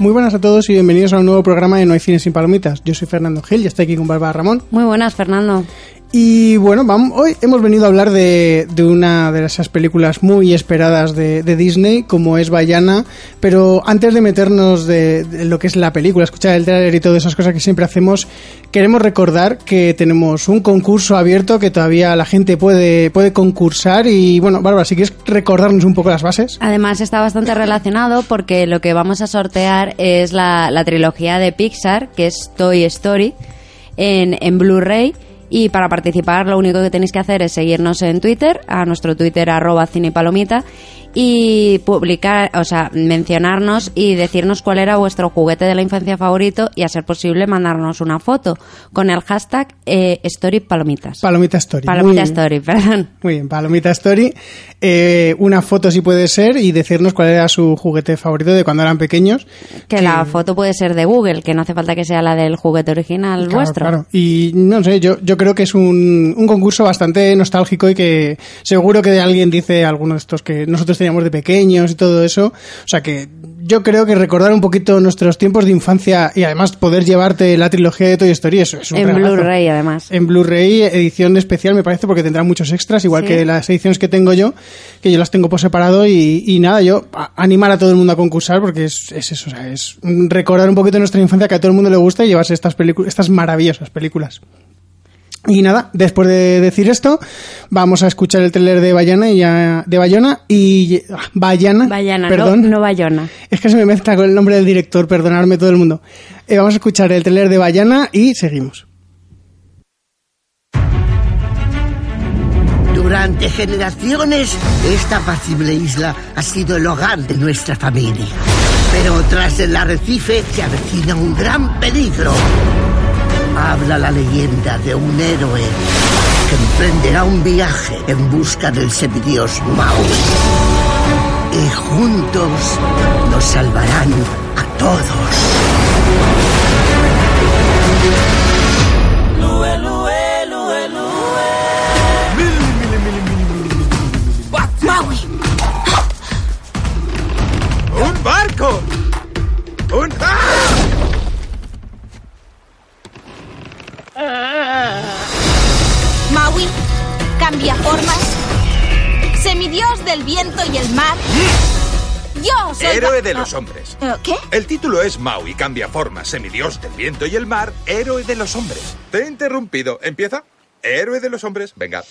Muy buenas a todos y bienvenidos a un nuevo programa de No hay cine sin palomitas. Yo soy Fernando Gil y estoy aquí con Bárbara Ramón. Muy buenas, Fernando. Y bueno, vamos, hoy hemos venido a hablar de, de una de esas películas muy esperadas de, de Disney, como es Bayana. Pero antes de meternos de, lo que es la película, escuchar el trailer y todas esas cosas que siempre hacemos, queremos recordar que tenemos un concurso abierto que todavía la gente puede, puede concursar. Y bueno, Bárbara, si quieres recordarnos un poco las bases. Además está bastante relacionado porque lo que vamos a sortear es la, la trilogía de Pixar, que es Toy Story, en, en Blu-ray. Y para participar lo único que tenéis que hacer es seguirnos en Twitter, a nuestro Twitter arroba cinepalomita, y publicar, o sea, mencionarnos y decirnos cuál era vuestro juguete de la infancia favorito y a ser posible mandarnos una foto con el hashtag eh, StoryPalomitas. Palomita Story. Palomita Muy bien. Story, perdón. Muy bien, Palomita Story. Eh, una foto si puede ser y decirnos cuál era su juguete favorito de cuando eran pequeños. Que la foto puede ser de Google, que no hace falta que sea la del juguete original Claro, vuestro. claro. Y no sé, yo, yo creo que es un, un concurso bastante nostálgico y que seguro que alguien dice alguno de estos que nosotros teníamos de pequeños y todo eso. O sea que yo creo que recordar un poquito nuestros tiempos de infancia y además poder llevarte la trilogía de Toy Story, eso es un En. Blu-ray, además. En Blu-ray, edición especial, me parece, porque tendrá muchos extras, igual Sí. que las ediciones que tengo yo, que yo las tengo por separado. Y, y nada, yo a- animar a todo el mundo a concursar, porque es, es eso, o sea, es recordar un poquito nuestra infancia que a todo el mundo le gusta y llevarse estas, estas maravillosas películas. Y nada, después de decir esto, vamos a escuchar el tráiler de Bayana y ya- de Bayona y ah, Bayana, Bayana, perdón. no, no Bayona. Es que se me mezcla con el nombre del director, perdonadme todo el mundo. Eh, vamos a escuchar el tráiler de Bayana y seguimos. Durante generaciones, esta apacible isla ha sido el hogar de nuestra familia. Pero tras el arrecife se avecina un gran peligro. Habla la leyenda de un héroe que emprenderá un viaje en busca del semidios Maui. Y juntos nos salvarán a todos. Cambia formas. Semidios del viento y el mar. Yo soy. Héroe de los Ah, hombres. eh, ¿Qué? El título es Maui, cambia forma, semidios del viento y el mar, héroe de los hombres. Te he interrumpido. ¿Empieza? Héroe de los hombres. Venga.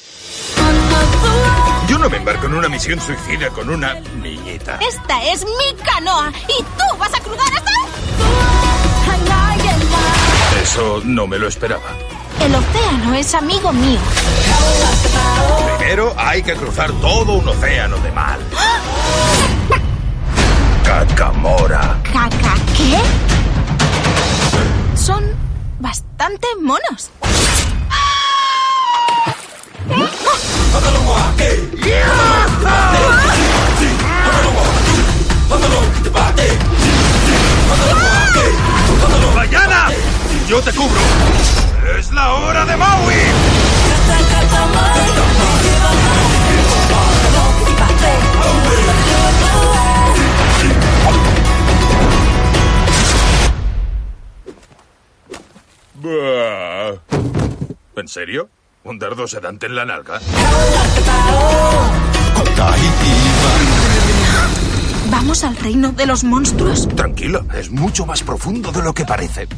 Yo no me embarco en una misión suicida con una niñita. Esta es mi canoa y tú vas a cruzar esta. Eso no me lo esperaba. El océano es amigo mío. Primero hay que cruzar todo un océano de mal. Cacamora. ¿Caca qué? Son bastante monos. ¡Bayana! ¡Yo te cubro! ¡Es la hora de Maui! ¿En serio? ¿Un dardo sedante en la nalga? ¿Vamos al reino de los monstruos? Tranquilo, es mucho más profundo de lo que parece.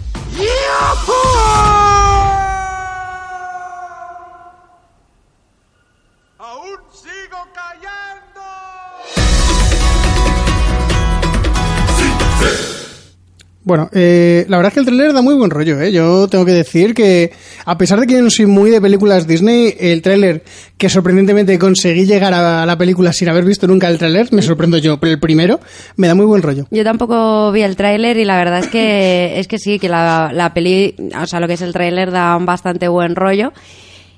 Bueno, eh, la verdad es que el tráiler da muy buen rollo, ¿eh? Yo tengo que decir que, a pesar de que yo no soy muy de películas Disney, el tráiler que sorprendentemente conseguí llegar a la película sin haber visto nunca el tráiler, me sorprendo yo, pero el primero me da muy buen rollo. Yo tampoco vi el tráiler y la verdad es que es que sí, que la, la peli, o sea, lo que es el tráiler da un bastante buen rollo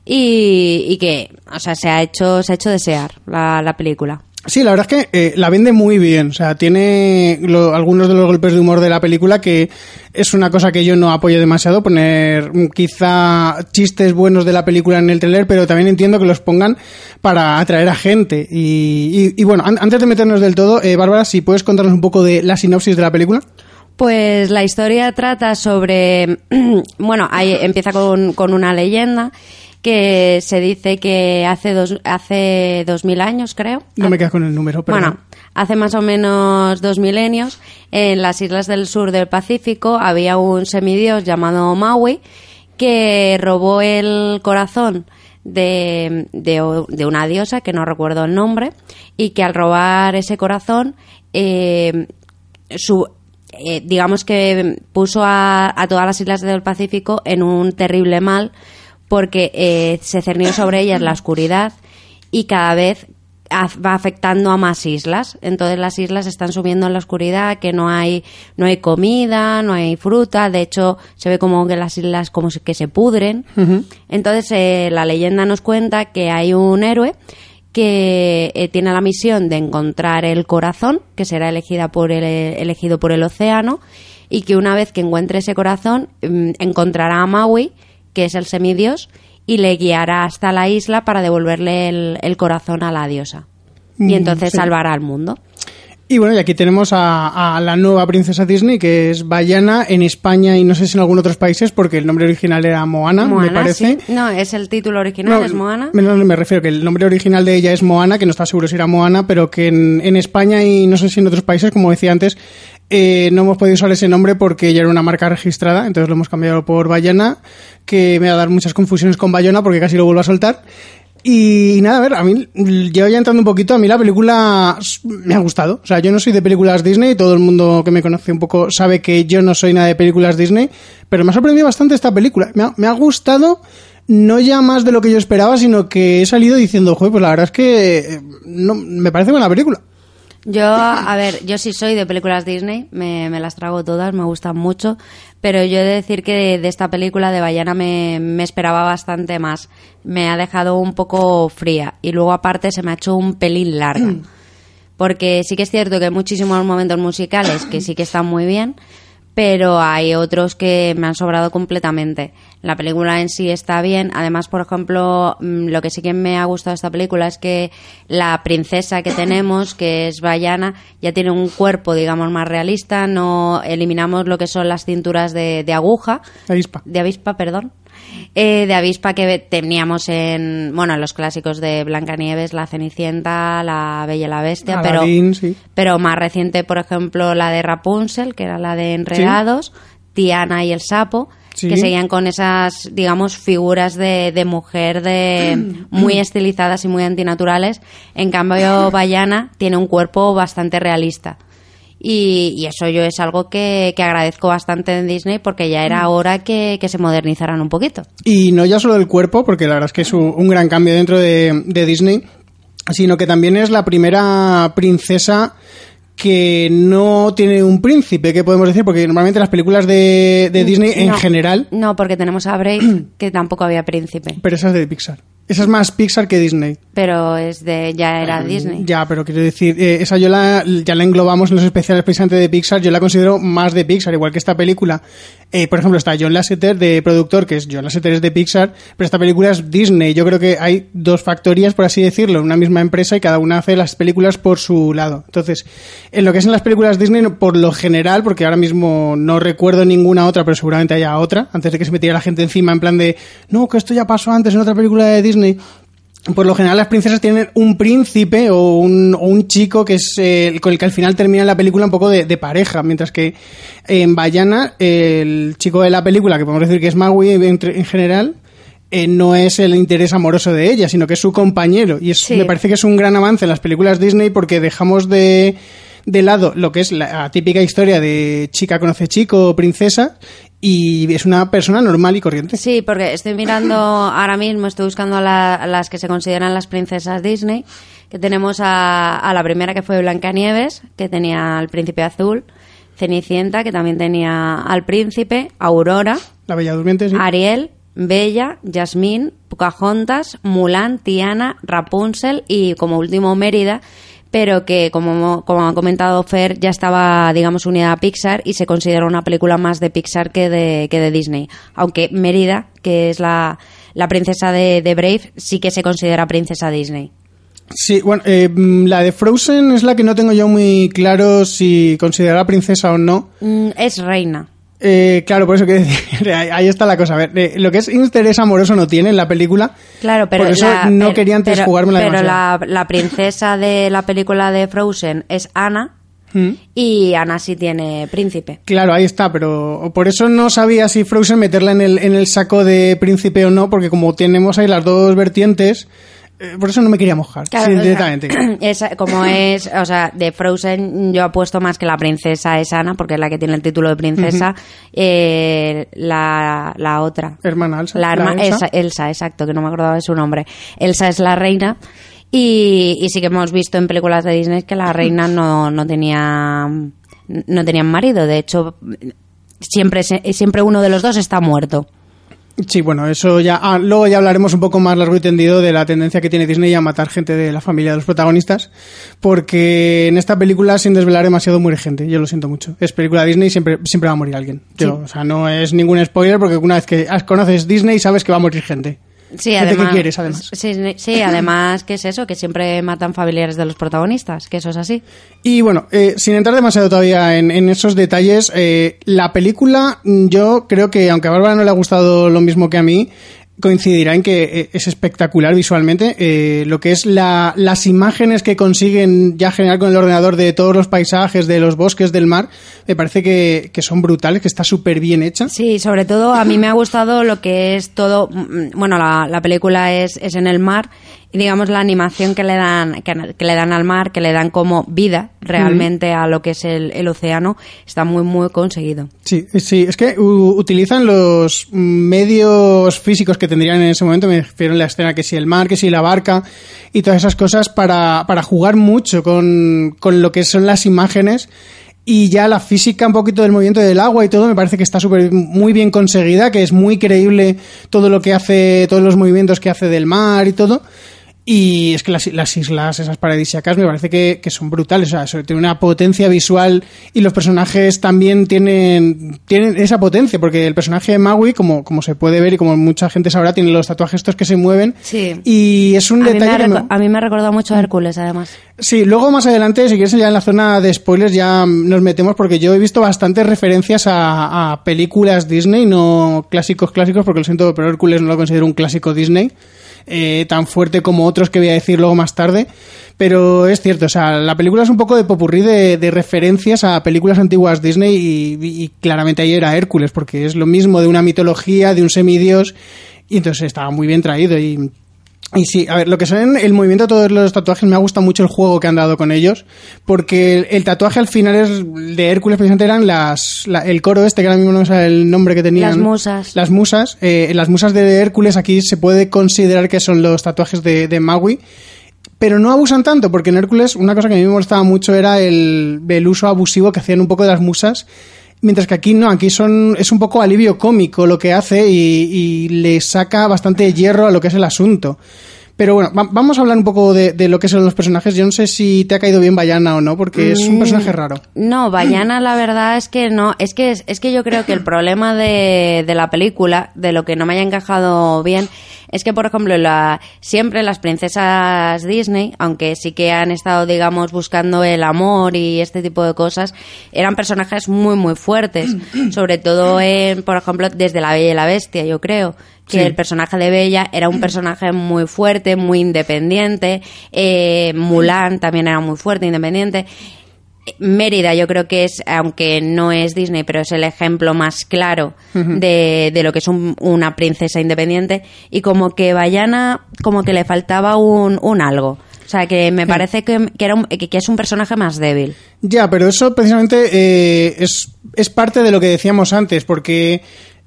y, y que, o sea, se ha hecho, se ha hecho desear la, la película. Sí, la verdad es que eh, la vende muy bien. O sea, tiene lo- algunos de los golpes de humor de la película que es una cosa que yo no apoyo demasiado. Poner quizá chistes buenos de la película en el trailer, pero también entiendo que los pongan para atraer a gente. Y, y- y bueno, an- antes de meternos del todo, eh, Bárbara, si puedes contarnos un poco de la sinopsis de la película. Pues la historia trata sobre, bueno, ahí empieza con, con una leyenda que se dice que hace dos, hace dos mil años, creo. No me quedas con el número, pero Bueno, hace más o menos dos milenios, en las islas del sur del Pacífico había un semidios llamado Maui que robó el corazón de, de- de una diosa, que no recuerdo el nombre, y que al robar ese corazón, eh, su, eh, digamos que puso a, a todas las islas del Pacífico en un terrible mal porque eh, se cernió sobre ellas la oscuridad y cada vez va afectando a más islas. Entonces las islas están subiendo en la oscuridad, que no hay no hay comida, no hay fruta, de hecho se ve como que las islas como que se pudren. Entonces eh, la leyenda nos cuenta que hay un héroe que eh, tiene la misión de encontrar el corazón, que será elegida por el, elegido por el océano, y que una vez que encuentre ese corazón, mm, encontrará a Maui, que es el semidios, y le guiará hasta la isla para devolverle el, el corazón a la diosa. Y Mm, entonces sí. salvará al mundo. Y bueno, y aquí tenemos a, a la nueva princesa Disney, que es Bayana en España y no sé si en algunos otros países, porque el nombre original era Moana, Moana, me parece. sí. No, es el título original, No, es Moana. Me, me refiero que el nombre original de ella es Moana, que no está seguro si era Moana, pero que en, en España y no sé si en otros países, como decía antes, eh, no hemos podido usar ese nombre porque ella era una marca registrada, entonces lo hemos cambiado por Bayana, que me va a dar muchas confusiones con Bayona porque casi lo vuelvo a soltar. Y nada, a ver, a mí, yo ya entrando un poquito, a mí la película me ha gustado. O sea, yo no soy de películas Disney, todo el mundo que me conoce un poco sabe que yo no soy nada de películas Disney, pero me ha sorprendido bastante esta película. Me ha, me ha gustado, no ya más de lo que yo esperaba, sino que he salido diciendo, joder, pues la verdad es que eh, no, me parece buena película. Yo, a ver, yo sí soy de películas Disney, me, me las trago todas, me gustan mucho, pero yo he de decir que de, de esta película de Bayana me, me esperaba bastante más. Me ha dejado un poco fría y luego aparte se me ha hecho un pelín larga. Porque sí que es cierto que hay muchísimos momentos musicales que sí que están muy bien, pero hay otros que me han sobrado completamente. La película en sí está bien. Además, por ejemplo, mm, lo que sí que me ha gustado de esta película es que la princesa que tenemos, que es Bayana, ya tiene un cuerpo, digamos, más realista. No eliminamos lo que son las cinturas de, de aguja, Avispa. de avispa, perdón. Eh, de avispa que teníamos en, bueno, en los clásicos de Blancanieves, La Cenicienta, La Bella y la Bestia, pero Aladdin, sí. pero más reciente, por ejemplo, la de Rapunzel, que era la de Enredados, Tiana y el sapo, Sí. que seguían con esas, digamos, figuras de, de mujer de muy estilizadas y muy antinaturales. En cambio, Bayana tiene un cuerpo bastante realista. Y, y eso yo es algo que, que agradezco bastante en Disney porque ya era hora que, que se modernizaran un poquito. Y no ya solo el cuerpo, porque la verdad es que es un, un gran cambio dentro de, de Disney, sino que también es la primera princesa que no tiene un príncipe, que podemos decir, porque normalmente las películas de, de Disney en general, No, porque tenemos a Brave, que tampoco había príncipe. pero esa es de Pixar. Esa es más Pixar que Disney. Pero es de, ya era Disney. Ya, pero quiero decir, eh, esa yo la, ya la englobamos en los especiales precisamente de Pixar, yo la considero más de Pixar, igual que esta película. Eh, por ejemplo, está John Lasseter de productor, que es John Lasseter es de Pixar, pero esta película es Disney. Yo creo que hay dos factorías, por así decirlo, en una misma empresa y cada una hace las películas por su lado. Entonces, en lo que es en las películas Disney, por lo general, porque ahora mismo no recuerdo ninguna otra, pero seguramente haya otra, antes de que se metiera la gente encima en plan de, no, que esto ya pasó antes en otra película de Disney. Por lo general las princesas tienen un príncipe o un, o un chico que es eh, el con el que al final termina la película un poco de, de pareja, mientras que en Bayana el chico de la película, que podemos decir que es Maui en, en general, eh, no es el interés amoroso de ella, sino que es su compañero. Y es, Sí. me parece que es un gran avance en las películas Disney porque dejamos de, de lado lo que es la típica historia de chica conoce chico, princesa, y es una persona normal y corriente. Sí, porque estoy mirando ahora mismo, estoy buscando a, las que se consideran las princesas Disney, que tenemos a, la primera que fue Blancanieves, que tenía al príncipe azul, Cenicienta, que también tenía al príncipe, Aurora, la Bella Durmiente, Ariel, Bella, Jasmine, Pocahontas, Mulan, Tiana, Rapunzel y como último Mérida, pero que, como, como ha comentado Fer, ya estaba, digamos, unida a Pixar y se considera una película más de Pixar que de, que de Disney. Aunque Mérida, que es la, la princesa de, de, Brave, sí que se considera princesa Disney. Sí, bueno, eh, la de Frozen es la que no tengo yo muy claro si considera princesa o no. Mm, es reina. Eh, claro, por eso que decir, ahí está la cosa. A ver, eh, lo que es interés amoroso no tiene en la película. Claro, pero por eso no quería antes jugarme la Pero la, la, princesa de la película de Frozen es Anna. ¿Mm? Y Anna sí tiene príncipe. Claro, ahí está, pero por eso no sabía si Frozen meterla en el, en el saco de príncipe o no, porque como tenemos ahí las dos vertientes, por eso no me quería mojar, directamente. como es, o sea, de Frozen yo apuesto más que la princesa es Ana, porque es la que tiene el título de princesa, eh, la, la, otra. Hermana Elsa. La, Elsa? Elsa, exacto, que no me acordaba de su nombre. Elsa es la reina. Y, y sí que hemos visto en películas de Disney que la reina no, no tenía no tenían marido. De hecho, siempre, siempre uno de los dos está muerto. Sí, bueno, eso ya. Ah, luego ya hablaremos un poco más largo y tendido de la tendencia que tiene Disney a matar gente de la familia de los protagonistas, porque en esta película, sin desvelar demasiado, muere gente. Yo lo siento mucho. Es película Disney y siempre, siempre va a morir alguien. O sea, no es ningún spoiler, porque una vez que conoces Disney sabes que va a morir gente. Sí, además, que quieres, además. Sí, además, ¿qué es eso? Que siempre matan familiares de los protagonistas, que eso es así. Y bueno, eh, sin entrar demasiado todavía en, esos detalles, eh, la película, yo creo que, aunque a Bárbara no le ha gustado lo mismo que a mí, coincidirá en que eh, es espectacular visualmente. Eh, lo que es la, las imágenes que consiguen ya generar con el ordenador de todos los paisajes, de los bosques, del mar, me parece que, que son brutales, que está súper bien hecha. Sí, sobre todo a mí me ha gustado lo que es todo. Mm, bueno, la, la película es, es en el mar digamos la animación que le dan que, le dan al mar que le dan como vida realmente a lo que es el, el, océano está muy muy conseguido sí sí es que utilizan los medios físicos que tendrían en ese momento me refiero a la escena que si el mar que si la barca y todas esas cosas para, para jugar mucho con, con lo que son las imágenes y ya la física un poquito del movimiento del agua y todo me parece que está súper muy bien conseguida, que es muy creíble todo lo que hace, todos los movimientos que hace del mar y todo. Y es que las, las, islas, esas paradisíacas, me parece que, que son brutales. O sea, tienen una potencia visual y los personajes también tienen, tienen esa potencia, porque el personaje de Maui, como, como se puede ver y como mucha gente sabrá, tiene los tatuajes estos que se mueven. Sí. Y es un detalle. me A mí me ha recordado mucho a Hércules, además. Sí, luego más adelante, si quieres, ya en la zona de spoilers ya nos metemos, porque yo he visto bastantes referencias a, a películas Disney, no clásicos clásicos, porque lo siento, pero Hércules no lo considero un clásico Disney. Eh, tan fuerte como otros que voy a decir luego más tarde. Pero es cierto, o sea, la película es un poco de popurrí de, referencias a películas antiguas Disney y, claramente ahí era Hércules, porque es lo mismo de una mitología, de un semidios, y entonces estaba muy bien traído y y sí, a ver, lo que son el movimiento de todos los tatuajes, me ha gustado mucho el juego que han dado con ellos, porque el, tatuaje al final es de Hércules, precisamente eran las, el coro este, que ahora mismo no sé el nombre que tenían. Las musas. Las musas. Eh, las musas de Hércules aquí se puede considerar que son los tatuajes de, de Maui, pero no abusan tanto, porque en Hércules una cosa que a mí me molestaba mucho era el, el uso abusivo que hacían un poco de las musas Mientras que aquí no, aquí son, es un poco alivio cómico lo que hace y, le saca bastante hierro a lo que es el asunto. Pero bueno, vamos a hablar un poco de, lo que son los personajes. Yo no sé si te ha caído bien Bayana o no, porque es un mm, personaje raro. No, Bayana la verdad es que no. Es que, es que yo creo que el problema de, de la película, de lo que no me haya encajado bien, es que, por ejemplo, la, siempre las princesas Disney, aunque sí que han estado, digamos, buscando el amor y este tipo de cosas, eran personajes muy, muy fuertes. Sobre todo, en, por ejemplo, desde La Bella y la Bestia, yo creo que el personaje de Bella era un personaje muy fuerte, muy independiente. Eh, Mulan también era muy fuerte, independiente. Mérida yo creo que es, aunque no es Disney, pero es el ejemplo más claro de, de, lo que es una princesa independiente y como que Bayana como que le faltaba un, un algo. O sea, que me parece que, que era un- que, que es un personaje más débil. Ya, pero eso precisamente eh, es, es parte de lo que decíamos antes, porque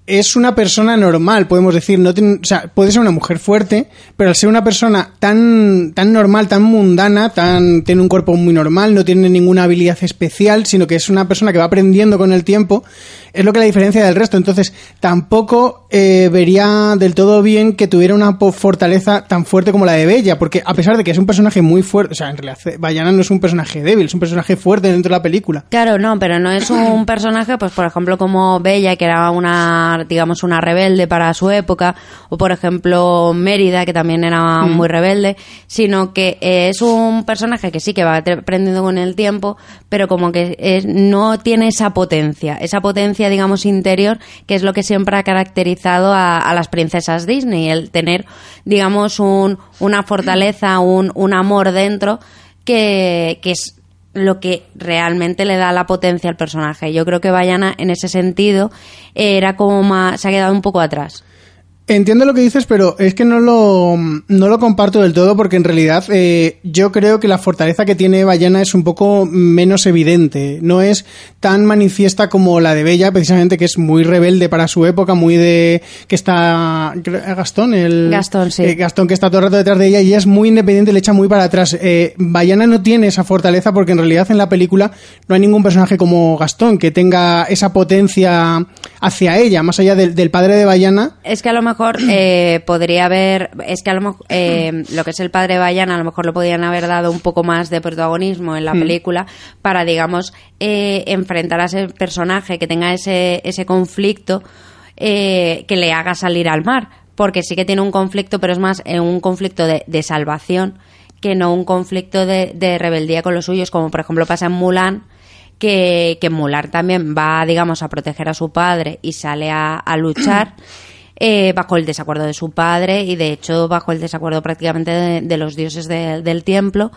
es una persona normal, podemos decir. No tiene- o sea, puede ser una mujer fuerte, pero al ser una persona tan, tan normal, tan mundana, tan, tiene un cuerpo muy normal, no tiene ninguna habilidad especial, sino que es una persona que va aprendiendo con el tiempo, es lo que la diferencia del resto. Entonces, tampoco eh, vería del todo bien que tuviera una fortaleza tan fuerte como la de Bella, porque a pesar de que es un personaje muy fuerte, o sea, en realidad Bayana no es un personaje débil, es un personaje fuerte dentro de la película. Claro, no, pero no es un personaje, pues por ejemplo, como Bella, que era una, digamos, una rebelde para su época, o por ejemplo Mérida, que también era muy rebelde, sino que eh, es un personaje que sí que va aprendiendo con el tiempo, pero como que es- no tiene esa potencia, esa potencia, digamos, interior, que es lo que siempre ha caracterizado a, las princesas Disney, el tener, digamos, un, una fortaleza, un, un amor dentro, que, que es lo que realmente le da la potencia al personaje. Yo creo que Bayana en ese sentido era como más, se ha quedado un poco atrás. Entiendo lo que dices, pero es que no lo, no lo comparto del todo porque en realidad eh, yo creo que la fortaleza que tiene Bayana es un poco menos evidente. No es tan manifiesta como la de Bella, precisamente que es muy rebelde para su época, muy de... que está... creo- Gastón, el... Gastón, sí. eh, Gastón que está todo el rato detrás de ella y ella es muy independiente le echa muy para atrás. Eh, Bayana no tiene esa fortaleza porque en realidad en la película no hay ningún personaje como Gastón que tenga esa potencia hacia ella, más allá del, del padre de Bayana. Es que a lo mejor eh, podría haber, es que a lo mejor eh, lo que es el padre Bayana a lo mejor lo podían haber dado un poco más de protagonismo en la película para, digamos, eh, enfrentar a ese personaje que tenga ese, ese conflicto eh, que le haga salir al mar. Porque sí que tiene un conflicto, pero es más eh, un conflicto de, de salvación que no un conflicto de, de rebeldía con los suyos, como por ejemplo pasa en Mulan, que, que Mulan también va, digamos, a proteger a su padre y sale a, a luchar eh, bajo el desacuerdo de su padre y de hecho bajo el desacuerdo prácticamente de, los dioses de- del templo.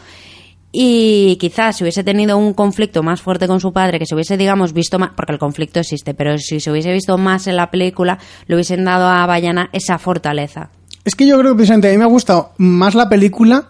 Y quizás si hubiese tenido un conflicto más fuerte con su padre, que se hubiese, digamos, visto más, porque el conflicto existe, pero si se hubiese visto más en la película, le hubiesen dado a Bayana esa fortaleza. Es que yo creo que precisamente a mí me ha gustado más la película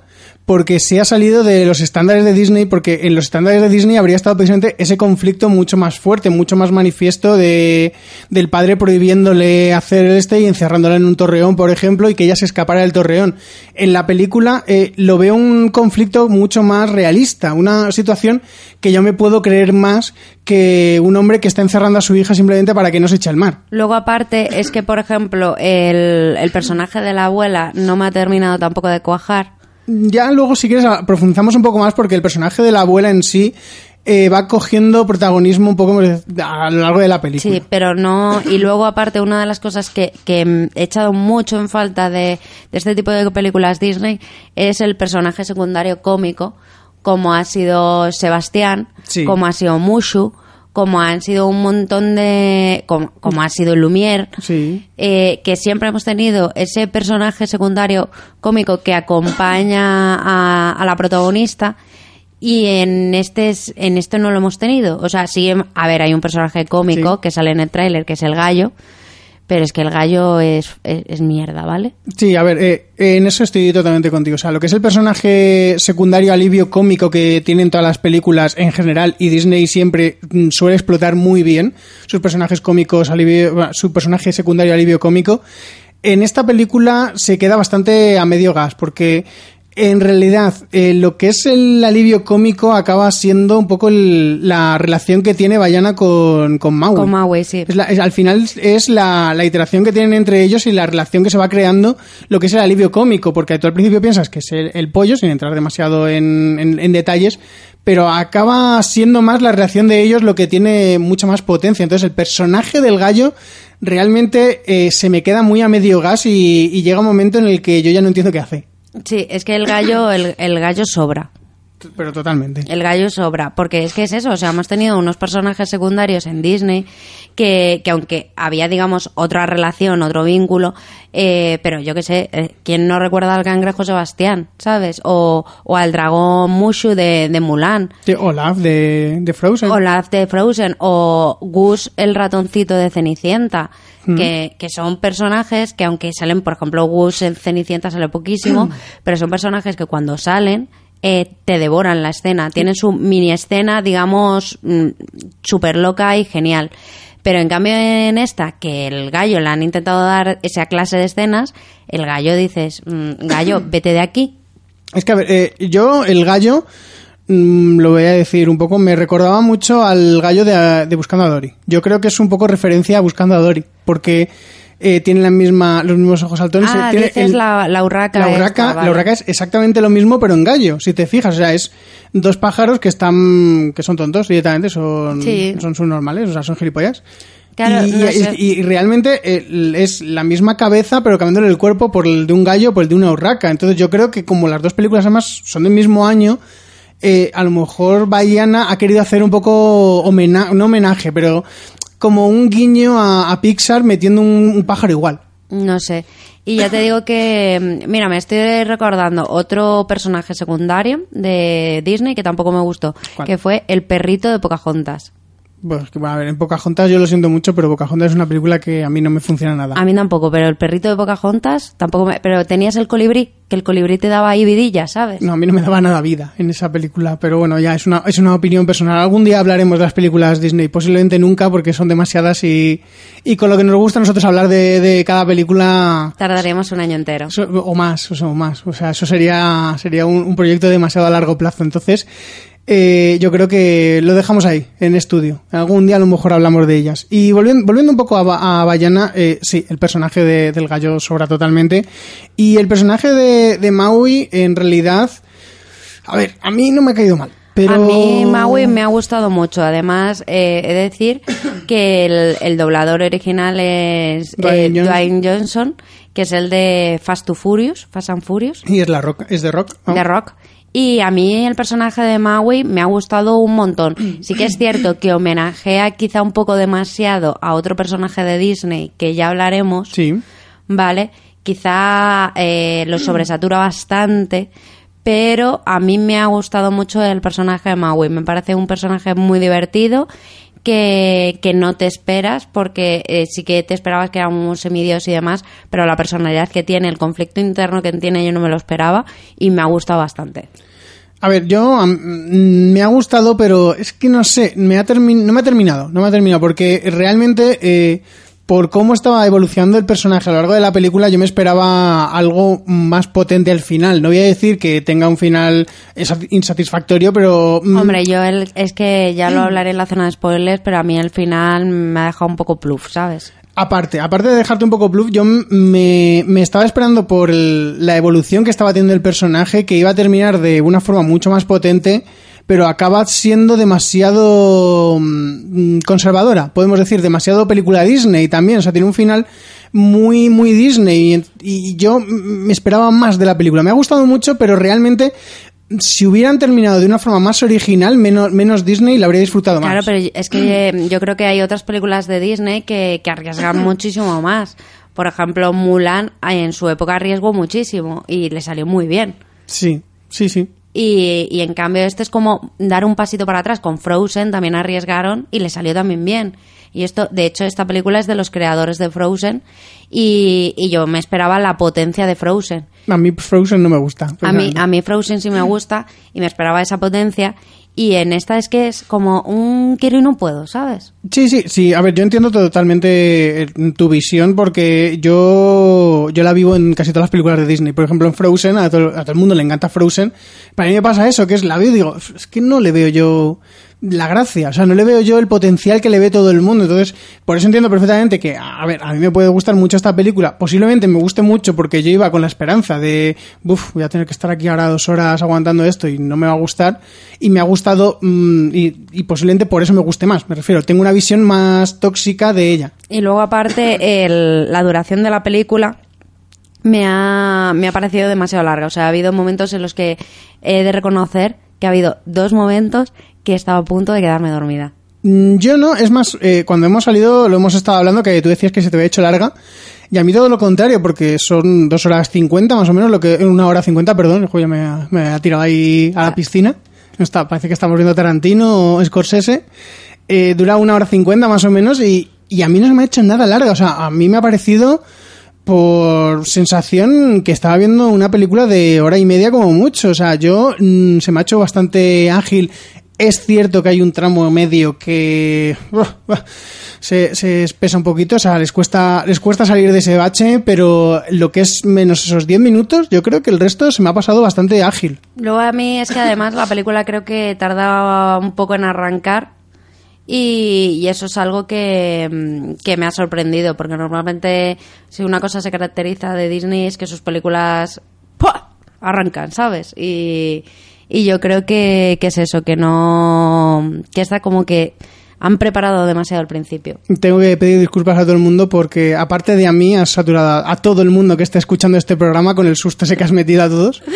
porque se ha salido de los estándares de Disney, porque en los estándares de Disney habría estado precisamente ese conflicto mucho más fuerte, mucho más manifiesto de, del padre prohibiéndole hacer este y encerrándola en un torreón, por ejemplo, y que ella se escapara del torreón. En la película eh, lo veo un conflicto mucho más realista, una situación que yo me puedo creer más que un hombre que está encerrando a su hija simplemente para que no se eche al mar. Luego, aparte, es que, por ejemplo, el personaje de la abuela no me ha terminado tampoco de cuajar. Ya luego, si quieres, a- profundizamos un poco más porque el personaje de la abuela en sí eh, va cogiendo protagonismo un poco a lo largo de la película. Sí, pero no. Y luego, aparte, una de las cosas que, que mm, he echado mucho en falta de, de este tipo de películas Disney es el personaje secundario cómico, como ha sido Sebastián, Sí. como ha sido Mushu, como han sido un montón de. como, como ha sido Lumière. Sí. eh, que siempre hemos tenido ese personaje secundario cómico que acompaña a, a la protagonista y en este es- en esto no lo hemos tenido o sea sí em- a ver hay un personaje cómico Sí. que sale en el tráiler que es el gallo pero es que el gallo es, es, mierda vale Sí, a ver, eh, en eso estoy totalmente contigo. O sea, lo que es el personaje secundario alivio cómico que tienen todas las películas en general y Disney siempre mm, suele explotar muy bien sus personajes cómicos, alivio, su personaje secundario alivio cómico. En esta película se queda bastante a medio gas porque en realidad eh, lo que es el alivio cómico acaba siendo un poco el- la relación que tiene Bayana con, con Maui. Con Maui, sí. Es la- es- al final es la, la iteración que tienen entre ellos y la relación que se va creando lo que es el alivio cómico, porque tú al principio piensas que es el, el pollo, sin entrar demasiado en, en- en detalles, pero acaba siendo más la relación de ellos lo que tiene mucha más potencia. Entonces el personaje del gallo realmente eh, se me queda muy a medio gas y, y llega un momento en el que yo ya no entiendo qué hace. Sí es que el gallo el, el gallo sobra Pero totalmente. El gallo sobra, porque es que es eso, o sea, hemos tenido unos personajes secundarios en Disney que, que aunque había, digamos, otra relación, otro vínculo, eh, pero yo qué sé, eh, ¿quién no recuerda al cangrejo Sebastián, sabes? O, o al dragón Mushu de, de Mulan. Sí, Olaf de, de Frozen. Olaf de Frozen o Gus el ratoncito de Cenicienta, que, que son personajes que aunque salen, por ejemplo, Gus en Cenicienta sale poquísimo, pero son personajes que cuando salen eh, te devoran la escena, tienen su mini escena, digamos, súper loca y genial. Pero en cambio en esta, que el gallo le han intentado dar esa clase de escenas, el gallo dices, mm, gallo, vete de aquí. Es que, a ver, eh, yo, el gallo, mm, lo voy a decir un poco, me recordaba mucho al gallo de, de Buscando a Dory. Yo creo que es un poco referencia a Buscando a Dory, porque eh, tiene la misma, los mismos ojos saltones. Ah, tiene dices la, la urraca. la esta, urraca, vale. la urraca es exactamente lo mismo, pero en gallo, si te fijas. O sea, es dos pájaros que están, que son tontos directamente, son, Sí. son subnormales, o sea, son gilipollas. Claro, y, no y- sé. y realmente eh, es la misma cabeza, pero cambiándole el cuerpo por el de un gallo, por el de una urraca. Entonces yo creo que como las dos películas además son del mismo año, eh, a lo mejor Bayana ha querido hacer un poco homenaje, no homenaje, pero como un guiño a, a Pixar metiendo un, un pájaro igual. No sé. Y ya te digo que, mm, mira, me estoy recordando otro personaje secundario de Disney que tampoco me gustó, ¿Cuál? que fue el perrito de Pocahontas. Pues que, bueno, a ver, en Pocahontas yo lo siento mucho, pero Pocahontas es una película que a mí no me funciona nada. A mí tampoco, pero el perrito de Pocahontas tampoco me... Pero tenías el colibrí, que el colibrí te daba ahí vidilla, ¿sabes? No, a mí no me daba nada vida en esa película, pero bueno, ya es una, es una opinión personal. Algún día hablaremos de las películas Disney, posiblemente nunca, porque son demasiadas y, y con lo que nos gusta a nosotros hablar de, de cada película Tardaríamos un año entero. o más, o sea, o más. O sea, eso sería, sería un, un proyecto demasiado a largo plazo. Entonces, eh, yo creo que lo dejamos ahí, en estudio. Algún día a lo mejor hablamos de ellas. Y volviendo, volviendo un poco a, a Bayana, eh, sí, el personaje de- del gallo sobra totalmente. Y el personaje de, de Maui, en realidad, a ver, a mí no me ha caído mal. Pero... A mí Maui me ha gustado mucho. Además, eh, he de decir que el, el doblador original es Dwayne eh, Johnson. Dwayne Johnson, que es el de Fast to Furious, Fast and Furious, Y es la rock, es de rock. de Rock. Y a mí el personaje de Maui me ha gustado un montón. Sí que es cierto que homenajea quizá un poco demasiado a otro personaje de Disney, que ya hablaremos. Sí. ¿vale? Quizá eh, lo sobresatura bastante, pero a mí me ha gustado mucho el personaje de Maui. Me parece un personaje muy divertido que, no te esperas, porque eh, sí que te esperabas que era un semidios y demás, pero la personalidad que tiene, el conflicto interno que tiene, yo no me lo esperaba y me ha gustado bastante. A ver, yo mm, me ha gustado, pero es que no sé, me ha no me ha terminado, no me ha terminado, porque realmente eh, por cómo estaba evolucionando el personaje a lo largo de la película, yo me esperaba algo más potente al final. No voy a decir que tenga un final insat- insatisfactorio, pero mm, Hombre, yo el- es que ya lo hablaré en la zona de spoilers, pero a mí el final me ha dejado un poco pluf, ¿sabes? Aparte, aparte de dejarte un poco bluff, yo me, me estaba esperando por el- la evolución que estaba teniendo el personaje, que iba a terminar de una forma mucho más potente, pero acaba siendo demasiado mm, conservadora, podemos decir, demasiado película Disney también, o sea, tiene un final muy, muy Disney, y, y yo me esperaba más de la película. Me ha gustado mucho, pero realmente... Si hubieran terminado de una forma más original, menos, menos Disney, la habría disfrutado más. Claro, pero es que eh, yo creo que hay otras películas de Disney que, que arriesgan muchísimo más. Por ejemplo, Mulan en su época arriesgó muchísimo y le salió muy bien. Sí, sí, sí. Y, y en cambio este es como dar un pasito para atrás. Con Frozen también arriesgaron y le salió también bien. Y esto, de hecho, esta película es de los creadores de Frozen y, y yo me esperaba la potencia de Frozen. A mí Frozen no me gusta. A mí, a mí Frozen sí me gusta y me esperaba esa potencia. Y en esta es que es como un quiero y no puedo, ¿sabes? Sí, sí, sí. A ver, yo entiendo totalmente eh, tu visión porque yo, yo la vivo en casi todas las películas de Disney. Por ejemplo, en Frozen, a todo, a todo el mundo le encanta Frozen. Para mí me pasa eso, que es la veo y digo, es que no le veo yo la gracia, o sea, no le veo yo el potencial que le ve todo el mundo. Entonces, por eso entiendo perfectamente que, a ver, a mí me puede gustar mucho esta película. Posiblemente me guste mucho porque yo iba con la esperanza de, uff, voy a tener que estar aquí ahora dos horas aguantando esto y no me va a gustar. Y me ha gustado, mm, y, posiblemente por eso me guste más. Me refiero, tengo una visión más tóxica de ella. Y luego, aparte, el- la duración de la película me ha, me ha parecido demasiado larga. O sea, ha habido momentos en los que he de reconocer que ha habido dos momentos que he estado a punto de quedarme dormida. Mm, Yo no, es más, eh, cuando hemos salido lo hemos estado hablando que tú decías que se te había hecho larga y a mí todo lo contrario porque son dos horas cincuenta más o menos, lo que una hora cincuenta, perdón, el ya me, ha- me ha tirado ahí a la piscina. No está, parece que estamos viendo Tarantino o Scorsese. Eh, dura una hora cincuenta más o menos y, y a mí no se me ha hecho nada larga, o sea, a mí me ha parecido por sensación que estaba viendo una película de hora y media como mucho. O sea, yo mm, se me ha hecho bastante ágil. Es cierto que hay un tramo medio que se, se espesa un poquito, o sea, les cuesta, les cuesta salir de ese bache, pero lo que es menos esos 10 minutos, yo creo que el resto se me ha pasado bastante ágil. Luego a mí es que además la película creo que tardaba un poco en arrancar y, y eso es algo que, que me ha sorprendido porque normalmente si una cosa se caracteriza de Disney es que sus películas arrancan, ¿sabes? Y, y yo creo que, que es eso, que no... que está como que han preparado demasiado al principio. Tengo que pedir disculpas a todo el mundo porque, aparte de a mí, has saturado a todo el mundo que está escuchando este programa con el susto ese que has metido a todos.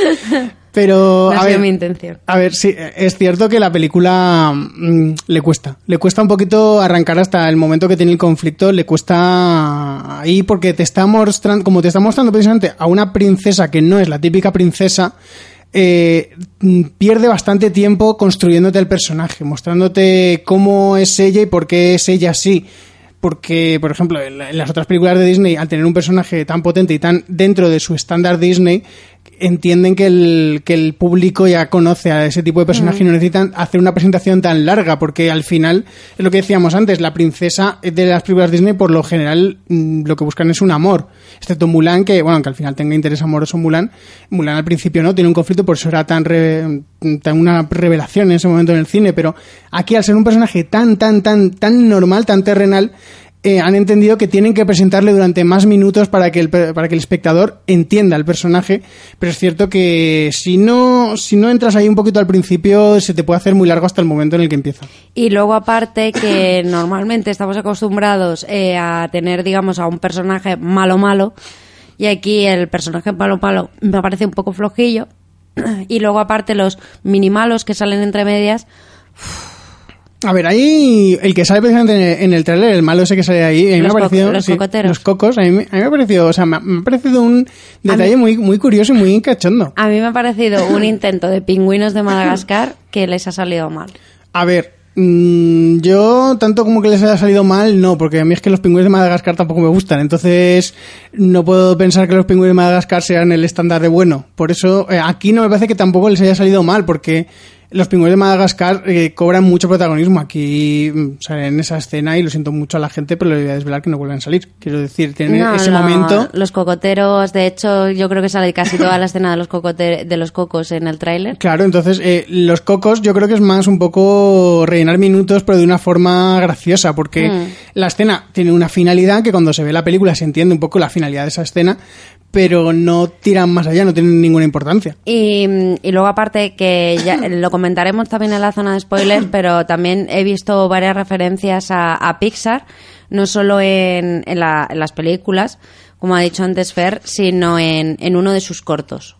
Pero, No ha a sido ver, mi intención. A ver, sí, es cierto que la película mm, le cuesta. Le cuesta un poquito arrancar hasta el momento que tiene el conflicto. Le cuesta ahí porque te está mostrando, como te está mostrando precisamente a una princesa que no es la típica princesa, eh, pierde bastante tiempo construyéndote el personaje, mostrándote cómo es ella y por qué es ella así. Porque, por ejemplo, en las otras películas de Disney, al tener un personaje tan potente y tan dentro de su estándar Disney, entienden que el, que el público ya conoce a ese tipo de personaje y no necesitan hacer una presentación tan larga, porque al final, es lo que decíamos antes, la princesa de las películas Disney, por lo general, mm, lo que buscan es un amor. Excepto Mulan, que, bueno, aunque al final tenga interés amoroso Mulan, Mulan al principio no, tiene un conflicto, por eso era tan, re- tan una revelación en ese momento en el cine, pero aquí al ser un personaje tan, tan, tan, tan normal, tan terrenal, eh, han entendido que tienen que presentarle durante más minutos para que el para que el espectador entienda el personaje pero es cierto que si no si no entras ahí un poquito al principio se te puede hacer muy largo hasta el momento en el que empieza. Y luego aparte que normalmente estamos acostumbrados eh, a tener, digamos, a un personaje malo malo y aquí el personaje malo malo me parece un poco flojillo y luego aparte los minimalos que salen entre medias a ver ahí el que sale precisamente en el, tráiler el malo ese que sale ahí a mí me Los ha co- parecido los sí, cocoteros. los cocos a mí, me- a mí me ha parecido o sea me ha, me ha parecido un detalle mí- muy muy curioso y muy cachondo a mí me ha parecido un intento de pingüinos de Madagascar que les ha salido mal. A ver, mm, yo tanto como que les haya salido mal, no, porque a mí es que los pingüinos de Madagascar tampoco me gustan, entonces no puedo pensar que los pingüinos de Madagascar sean el estándar de bueno. Por eso eh, aquí no me parece que tampoco les haya salido mal, porque los pingüinos de Madagascar eh, cobran mucho protagonismo. Aquí mm, salen en esa escena y lo siento mucho a la gente, pero le voy a desvelar que no vuelven a salir. Quiero decir, tienen No, ese no, momento... Los cocoteros, de hecho, yo creo que sale casi toda la escena de los, cocote- de los cocos en el tráiler. Claro, entonces eh, los cocos yo creo que es más un poco rellenar minutos, pero de una forma graciosa, porque Mm. la escena tiene una finalidad que cuando se ve la película se entiende un poco la finalidad de esa escena, pero no tiran más allá, no tienen ninguna importancia. Y, y luego aparte que ya lo comentaremos también en la zona de spoilers, pero también he visto varias referencias a, a Pixar, no solo en, en la- en las películas, como ha dicho antes Fer, sino en, en uno de sus cortos.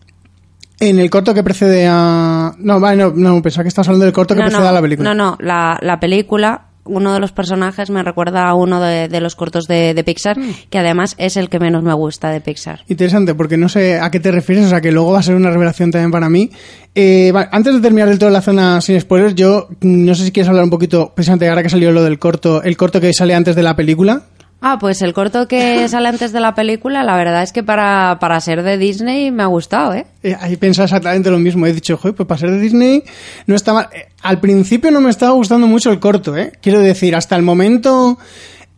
En el corto que precede a... No, vale, no, no, pensaba que estabas hablando del corto que no, precede no, a la película. No, no, la, la película, uno de los personajes me recuerda a uno de, de los cortos de, de Pixar, Mm. que además es el que menos me gusta de Pixar. Interesante, porque no sé a qué te refieres, o sea que luego va a ser una revelación también para mí. Eh, vale, antes de terminar del todo la zona sin spoilers, yo mm, no sé si quieres hablar un poquito, precisamente ahora que salió lo del corto, el corto que sale antes de la película. Ah, pues el corto que sale antes de la película, la verdad es que para, para ser de Disney me ha gustado, ¿eh? Eh, ahí pensaba exactamente lo mismo. He dicho, joder, pues para ser de Disney no está mal. Eh, al principio no me estaba gustando mucho el corto, ¿eh? Quiero decir, hasta el momento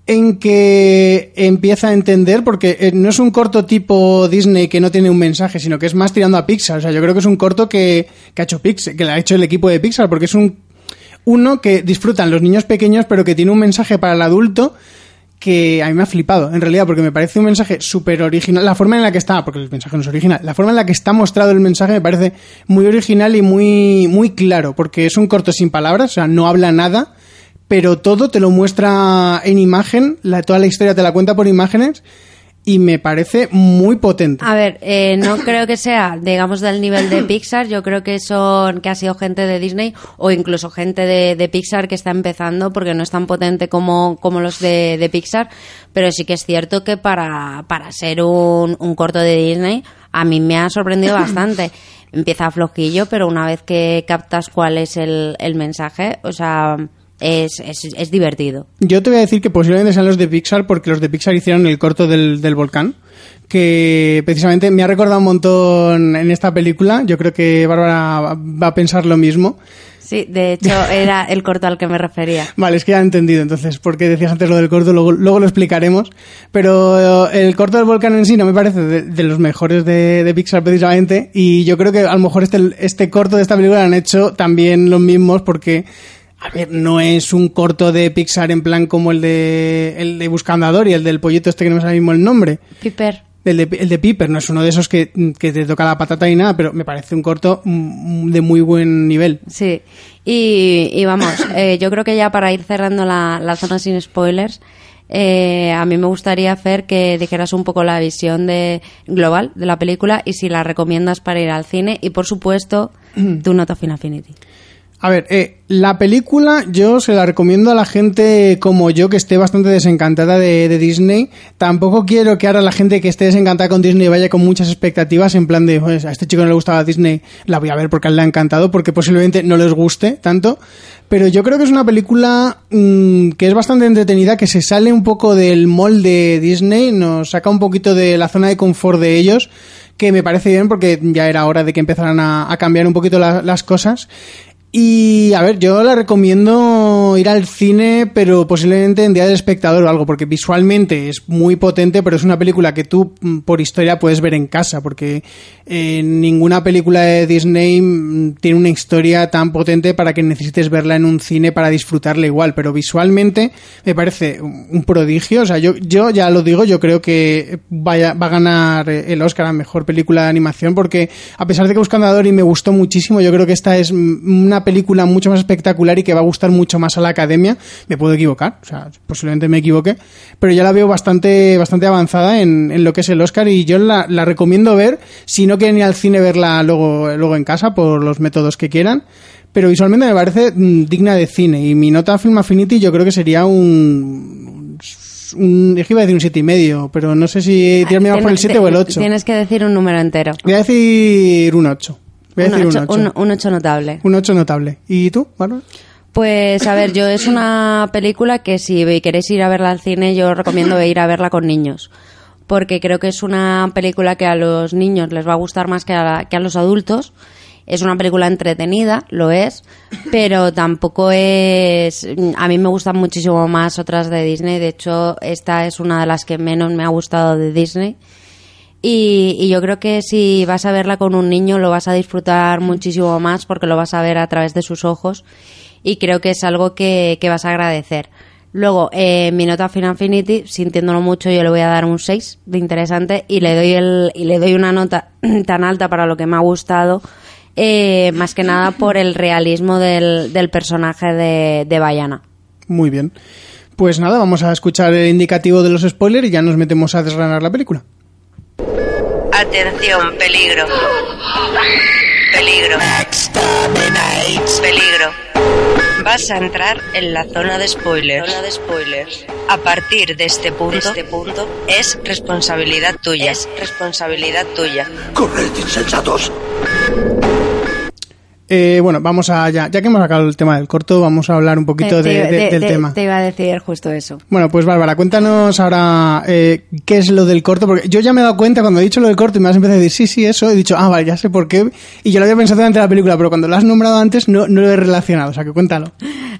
en que empieza a entender, porque eh, no es un corto tipo Disney que no tiene un mensaje, sino que es más tirando a Pixar. O sea, yo creo que es un corto que, que ha hecho Pixar, que le ha hecho el equipo de Pixar, porque es un uno que disfrutan los niños pequeños, pero que tiene un mensaje para el adulto que a mí me ha flipado, en realidad, porque me parece un mensaje súper original. La forma en la que está, porque el mensaje no es original, la forma en la que está mostrado el mensaje me parece muy original y muy, muy claro, porque es un corto sin palabras, o sea, no habla nada, pero todo te lo muestra en imagen, la, toda la historia te la cuenta por imágenes. Y me parece muy potente. A ver, eh, no creo que sea, digamos, del nivel de Pixar. Yo creo que son que ha sido gente de Disney o incluso gente de, de Pixar que está empezando porque no es tan potente como, como los de, de Pixar. Pero sí que es cierto que para, para ser un, un corto de Disney, a mí me ha sorprendido bastante. Empieza flojillo, pero una vez que captas cuál es el, el mensaje, o sea, es, es, es divertido. Yo te voy a decir que posiblemente sean los de Pixar porque los de Pixar hicieron el corto del, del volcán que precisamente me ha recordado un montón en esta película. Yo creo que Bárbara va a pensar lo mismo. Sí, de hecho era el corto al que me refería. Vale, es que ya he entendido entonces, porque decías antes lo del corto, luego, luego lo explicaremos. Pero el corto del volcán en sí no me parece de, de los mejores de, de, Pixar precisamente, y yo creo que a lo mejor este, este corto de esta película lo han hecho también los mismos porque... A ver, no es un corto de Pixar en plan como el de el de Buscando a Dory, el del pollito este que no me sale mismo el nombre. Piper. El de, el de Piper no es uno de esos que, que, te toca la patata y nada, pero me parece un corto de muy buen nivel. Sí, y, y vamos, eh, yo creo que ya para ir cerrando la, la zona sin spoilers, eh, a mí me gustaría hacer que dijeras un poco la visión de global de la película y si la recomiendas para ir al cine y por supuesto tu nota Final Affinity. A ver, eh, la película yo se la recomiendo a la gente como yo que esté bastante desencantada de, Disney. Tampoco quiero que ahora la gente que esté desencantada con Disney vaya con muchas expectativas en plan de, a este chico no le gustaba Disney, la voy a ver porque a él le ha encantado, porque posiblemente no les guste tanto. Pero yo creo que es una película mmm, que es bastante entretenida, que se sale un poco del molde Disney, nos saca un poquito de la zona de confort de ellos que me parece bien porque ya era hora de que empezaran a, cambiar un poquito la, las cosas. Y a ver, yo la recomiendo ir al cine, pero posiblemente en día del espectador o algo, porque visualmente es muy potente, pero es una película que tú por historia puedes ver en casa, porque eh, ninguna película de Disney tiene una historia tan potente para que necesites verla en un cine para disfrutarla igual, pero visualmente me parece un prodigio. O sea, yo, yo ya lo digo, yo creo que vaya, va a ganar el Oscar a mejor película de animación, porque a pesar de que Buscando a Dory me gustó muchísimo, yo creo que esta es una película mucho más espectacular y que va a gustar mucho más a la academia. Me puedo equivocar, o sea, posiblemente me equivoque, pero ya la veo bastante, bastante avanzada en, en lo que es el Oscar y yo la, la, recomiendo ver, si no quieren ir al cine, verla luego, luego en casa por los métodos que quieran. Pero visualmente me parece mm, digna de cine y mi nota Film Affinity yo creo que sería un, un, es que iba a decir un siete y medio, pero no sé si tirarme más por el 7 o el 8. Tienes que decir un número entero. Voy a decir un 8. Voy a un, decir 8, un, 8. Un, un 8 notable. Un 8 notable. ¿Y tú, Bárbara? Pues a ver, yo es una película que si queréis ir a verla al cine, yo recomiendo ir a verla con niños. Porque creo que es una película que a los niños les va a gustar más que a, la, que a los adultos. Es una película entretenida, lo es, pero tampoco es... A mí me gustan muchísimo más otras de Disney. De hecho, esta es una de las que menos me ha gustado de Disney. Y, y, yo creo que si vas a verla con un niño lo vas a disfrutar muchísimo más porque lo vas a ver a través de sus ojos y creo que es algo que, que vas a agradecer. Luego, eh, mi nota Final Infinity, sintiéndolo mucho, yo le voy a dar un 6 de interesante y le doy, el, y le doy una nota tan alta para lo que me ha gustado, eh, más que nada por el realismo del, del personaje de, de Bayana. Muy bien. Pues nada, vamos a escuchar el indicativo de los spoilers y ya nos metemos a desgranar la película. Atención, peligro. Peligro. Peligro. Vas a entrar en la zona de spoilers. Zona de spoilers. A partir de este punto, este punto es responsabilidad tuya. Es responsabilidad tuya. Corred, insensatos. Eh, bueno, vamos a ya, ya que hemos sacado el tema del corto, vamos a hablar un poquito te, de, te, de, del te, tema. Te iba a decir justo eso. Bueno, pues Bárbara, cuéntanos ahora eh, qué es lo del corto, porque yo ya me he dado cuenta cuando he dicho lo del corto y me has empezado a decir sí, sí, eso, he dicho, ah, vale, ya sé por qué, y yo lo había pensado durante la película, pero cuando lo has nombrado antes no, no lo he relacionado, o sea que cuéntalo.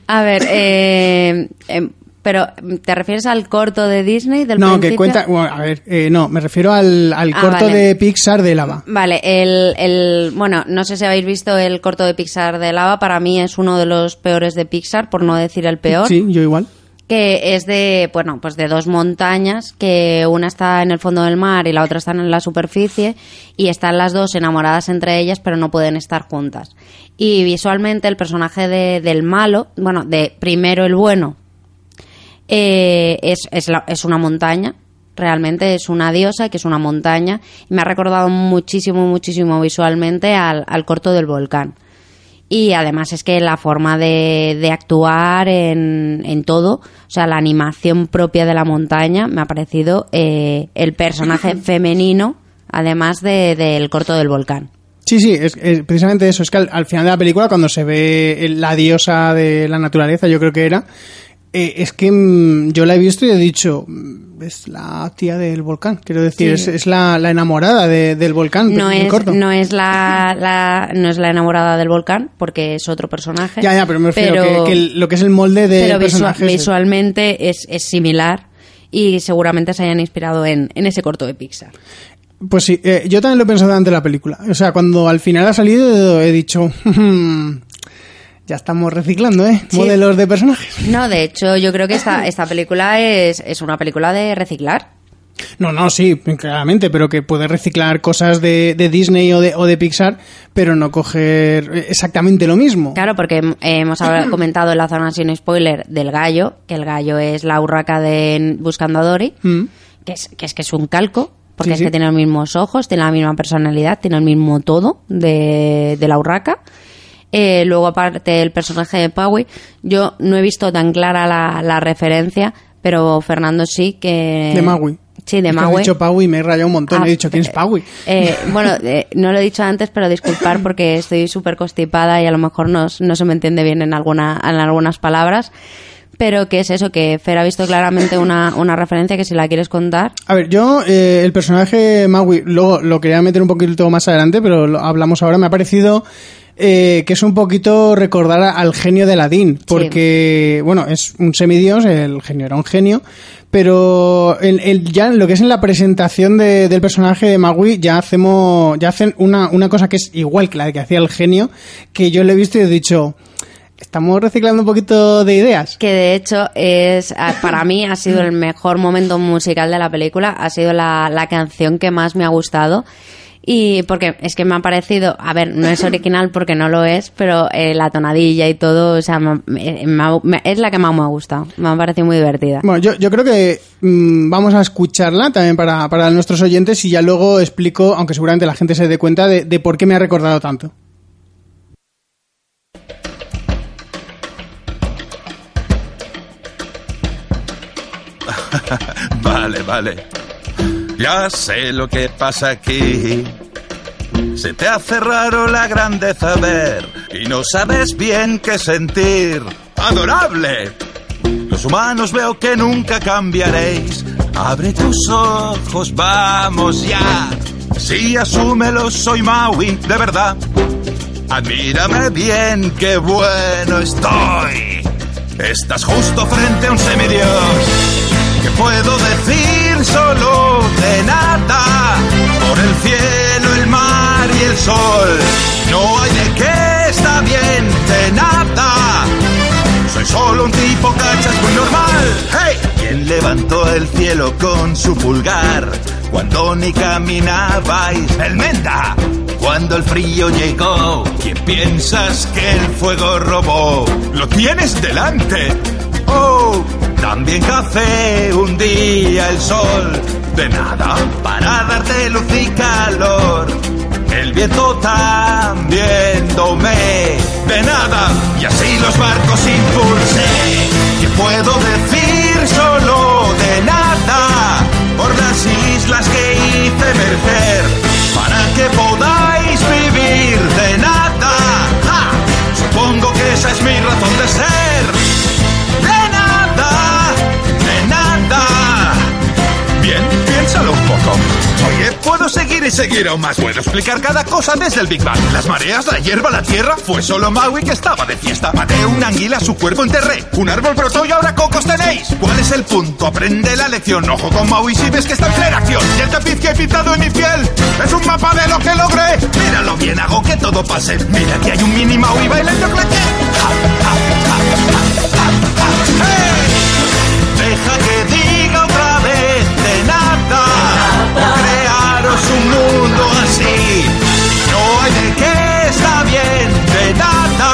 A ver, eh, eh pero, ¿te refieres al corto de Disney del No, principio? que cuenta... Bueno, a ver, eh, no, me refiero al, al Ah, corto vale. de Pixar de Lava. Vale, el, el, bueno, no sé si habéis visto el corto de Pixar de Lava, para mí es uno de los peores de Pixar, por no decir el peor. Sí, yo igual. que es de, bueno, pues de dos montañas, que una está en el fondo del mar y la otra está en la superficie, y están las dos enamoradas entre ellas, pero no pueden estar juntas. Y visualmente el personaje de, del malo, bueno, de primero el bueno, eh, es, es, la- es una montaña, Realmente es una diosa, que es una montaña, y me ha recordado muchísimo, muchísimo visualmente al, al corto del volcán. Y además es que la forma de, de actuar en, en todo, o sea, la animación propia de la montaña, me ha parecido eh, el personaje femenino, además de- del corto del volcán. Sí, sí, es, es precisamente eso. Es que al, al final de la película, cuando se ve la diosa de la naturaleza, yo creo que era, eh, es que mm, yo la he visto y he dicho, mm, es la tía del volcán. Quiero decir, Sí. es, es la, la enamorada de- del volcán. No es, corto. no es la, la- no es la enamorada del volcán, porque es otro personaje. Ya, ya, pero me refiero pero- que, que el- lo que es el molde de pero visualmente es, es similar y seguramente se hayan inspirado en, en ese corto de Pixar. Pues sí, eh, yo también lo he pensado durante la película. O sea, cuando al final ha salido he dicho, ya estamos reciclando, ¿eh? Sí. Modelos de personajes. No, de hecho, yo creo que esta, esta película es, es una película de reciclar. No, no, sí, claramente, pero que puede reciclar cosas de, de Disney o de, o de Pixar, pero no coger exactamente lo mismo. Claro, porque hem- hemos comentado en la zona sin spoiler del gallo, que el gallo es la urraca de Buscando a Dory, Mm. que es que es, que es un calco, porque Sí, es sí. que tiene los mismos ojos, tiene la misma personalidad, tiene el mismo todo de, de la urraca. Eh, luego, aparte, el personaje de Paui, yo no he visto tan clara la, la referencia, pero Fernando sí que... De Maui. Sí, de Maui. dicho Paui y me he rayado un montón. Ah, he dicho, ¿quién es eh, Paui? eh, bueno, eh, no lo he dicho antes, pero disculpar porque estoy súper constipada y a lo mejor no, no se me entiende bien en, alguna, en algunas palabras. Pero que es eso, que Fer ha visto claramente una, una referencia que si la quieres contar. A ver, yo, eh, el personaje Maui, luego lo quería meter un poquito más adelante, pero lo hablamos ahora, me ha parecido eh, que es un poquito recordar al genio de Aladdin, porque, bueno, es un semidios, el genio era un genio, pero el, el- ya en lo que es en la presentación de- del personaje de Maui, ya hacemos, ya hacen una, una cosa que es igual que la que hacía el genio, que yo le he visto y he dicho, estamos reciclando un poquito de ideas. Que de hecho es, para mí ha sido el mejor momento musical de la película, ha sido la, la canción que más me ha gustado. Y porque es que me ha parecido, a ver, no es original porque no lo es, pero eh, la tonadilla y todo, o sea, me- me- me ha- me- es la que más me ha gustado. Me ha parecido muy divertida. Bueno, yo, yo creo que mm, vamos a escucharla también para, para nuestros oyentes y ya luego explico, aunque seguramente la gente se dé cuenta de, de por qué me ha recordado tanto. Vale, vale. Ya sé lo que pasa aquí. Se te hace raro la grandeza ver y no sabes bien qué sentir. ¡Adorable! Los humanos veo que nunca cambiaréis. Abre tus ojos, vamos ya. Sí, asúmelo, soy Maui, de verdad. Admírame bien, qué bueno estoy. Estás justo frente a un semidios. ¿Qué puedo decir solo de nada? Por el cielo, el mar y el sol. No hay de qué está bien, de nada. Soy solo un tipo cachas muy normal. ¡Hey! ¿Quién levantó el cielo con su pulgar? Cuando ni caminabais. ¡El menta! Cuando el frío llegó, ¿quién piensas que el fuego robó? ¡Lo tienes delante! ¡Oh! También café un día el sol. De nada, para darte luz y calor. El viento también domé. De nada, y así los barcos impulsé. ¿Qué puedo decir seguir aún más. Puedo explicar cada cosa desde el Big Bang. Las mareas, la hierba, la tierra. Fue solo Maui que estaba de fiesta. Maté una anguila, su cuerpo enterré. Un árbol brotó y ahora cocos tenéis. ¿Cuál es el punto? Aprende la lección. Ojo con Maui si ves que está en plena acción. Y el tapiz que he pintado en mi piel es un mapa de lo que logré. Míralo bien, hago que todo pase. Mira que hay un mini Maui bailando ja, ja, ja, queremos un mundo así. No hay de qué está bien, de nada.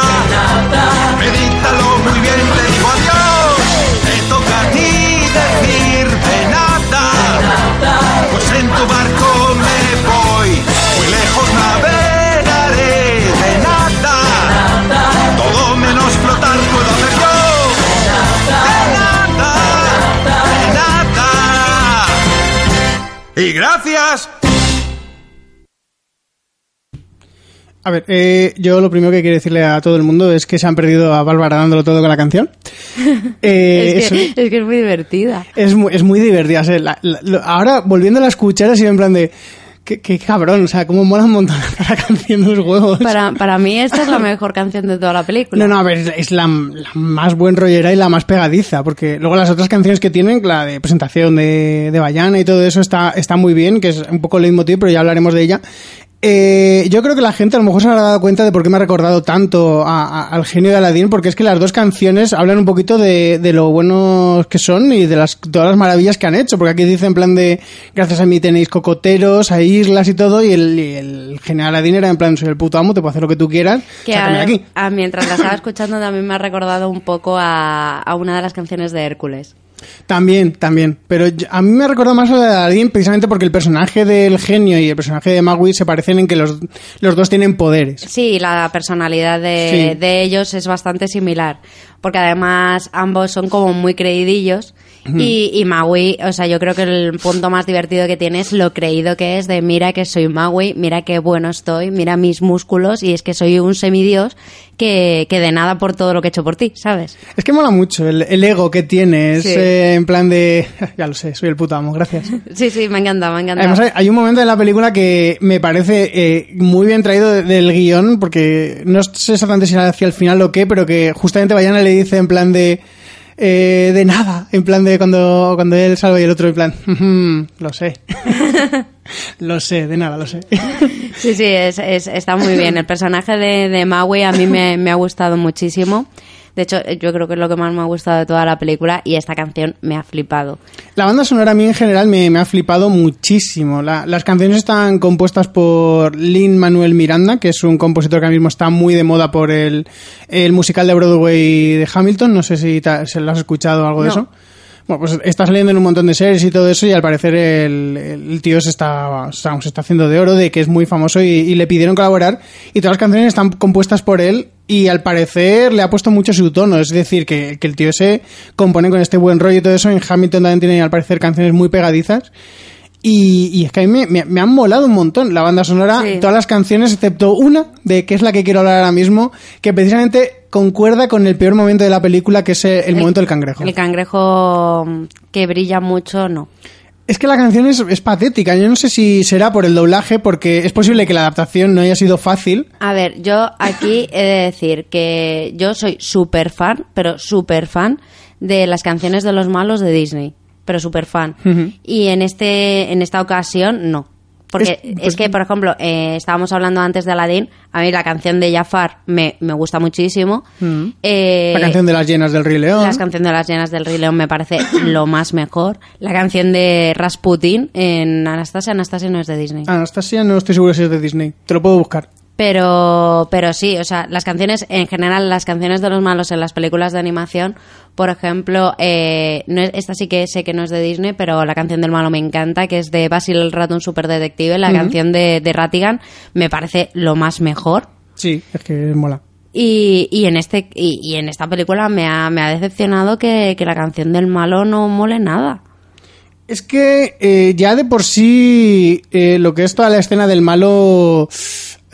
Medítalo muy bien, te digo adiós. Te toca a ti decir de nada. Pues en tu barco me voy, muy lejos navegaré de nada. Todo menos flotar puedo hacer yo. Y gracias A ver, eh, yo lo primero que quiero decirle a todo el mundo es que se han perdido a Bárbara dándolo todo con la canción. Eh, es, que, eso- es que es muy divertida. es, muy, es muy divertida. o sea, la- la- lo- ahora, volviéndola a escuchar, ha sido en plan de... Qué, qué cabrón, o sea, cómo mola un montón la canción de los huevos. Para, para mí esta es la mejor canción de toda la película. No, no, a ver, es la, la más buen rollera y la más pegadiza, porque luego las otras canciones que tienen, la de presentación de, de Bayana y todo eso está, está muy bien, que es un poco el leitmotiv, pero ya hablaremos de ella. Eh, yo creo que la gente a lo mejor se habrá dado cuenta de por qué me ha recordado tanto a- a- al genio de Aladdin, porque es que las dos canciones hablan un poquito de, de lo buenos que son y de las, todas las maravillas que han hecho, porque aquí dice en plan de, gracias a mí tenéis cocoteros, hay islas y todo, y el, y el genio de Aladdin era en plan, soy el puto amo, te puedo hacer lo que tú quieras, Que sácame de a- aquí. a- mientras la estaba escuchando también me ha recordado un poco a, a una de las canciones de Hércules. También, también. Pero a mí me recuerda más a la de Aladdin precisamente porque el personaje del genio y el personaje de Magui se parecen en que los, los dos tienen poderes. Sí, la personalidad de, Sí. de ellos es bastante similar, porque además ambos son como muy creidillos y, y Maui, o sea, yo creo que el punto más divertido que tiene es lo creído que es de mira que soy Maui, mira qué bueno estoy, mira mis músculos y es que soy un semidios que, que de nada por todo lo que he hecho por ti, ¿sabes? Es que mola mucho el, el ego que tiene. Es Sí. eh, en plan de. Ya lo sé, soy el puto amo, gracias. Sí, sí, me encanta, me encanta. Además, hay, hay un momento en la película que me parece eh, muy bien traído de- del guion, porque no sé exactamente si era hacia el final o qué, pero que justamente Bayana le dice en plan de. eh, de nada, en plan de cuando, cuando él salva y el otro en plan, "Ujú, lo sé. lo sé, de nada, lo sé. Sí, sí, es, es- está muy bien. El personaje de, de Maui a mí me, me ha gustado muchísimo. De hecho, yo creo que es lo que más me ha gustado de toda la película y esta canción me ha flipado. La banda sonora a mí en general me, me ha flipado muchísimo. La- las canciones están compuestas por Lin Manuel Miranda, que es un compositor que ahora mismo está muy de moda por el, el musical de Broadway de Hamilton. No sé si se lo has escuchado o algo de eso. Bueno, pues está saliendo en un montón de series y todo eso y al parecer el, el tío se está, o sea, se está haciendo de oro, de que es muy famoso y, y le pidieron colaborar y todas las canciones están compuestas por él y al parecer le ha puesto mucho su tono, es decir, que, que el tío se compone con este buen rollo y todo eso. En Hamilton también tiene al parecer canciones muy pegadizas. Y, y es que a mí me, me- me han molado un montón la banda sonora, Sí. todas las canciones, excepto una, de que es la que quiero hablar ahora mismo, que precisamente concuerda con el peor momento de la película, que es el, el momento del cangrejo. El cangrejo mm, que brilla mucho, no. Es que la canción es, es patética. Yo no sé si será por el doblaje, porque es posible que la adaptación no haya sido fácil. A ver, yo aquí he de decir que yo soy súper fan, pero súper fan de las canciones de los malos de Disney. Pero súper fan. Y en, este, en esta ocasión, no. Porque Es- es, pues- que, por ejemplo, eh, estábamos hablando antes de Aladdin. A mí la canción de Jafar me, me gusta muchísimo. Eh, la canción de las llenas del Rey León. las canciones de las llenas del Rey León me parece lo más mejor. La canción de Rasputin en Anastasia. Anastasia no es de Disney. Anastasia no estoy seguro si es de Disney. Te lo puedo buscar. Pero, pero sí, o sea, las canciones, en general, las canciones de los malos en las películas de animación, por ejemplo, eh, no es- esta sí que sé que no es de Disney, pero la canción del malo me encanta, que es de Basil el ratón superdetective. La canción de, de Ratigan me parece lo más mejor. Sí, es que mola. Y, y en este y, y en esta película me ha, me ha decepcionado que, que la canción del malo no mole nada. Es que eh, ya de por sí eh, lo que es toda la escena del malo...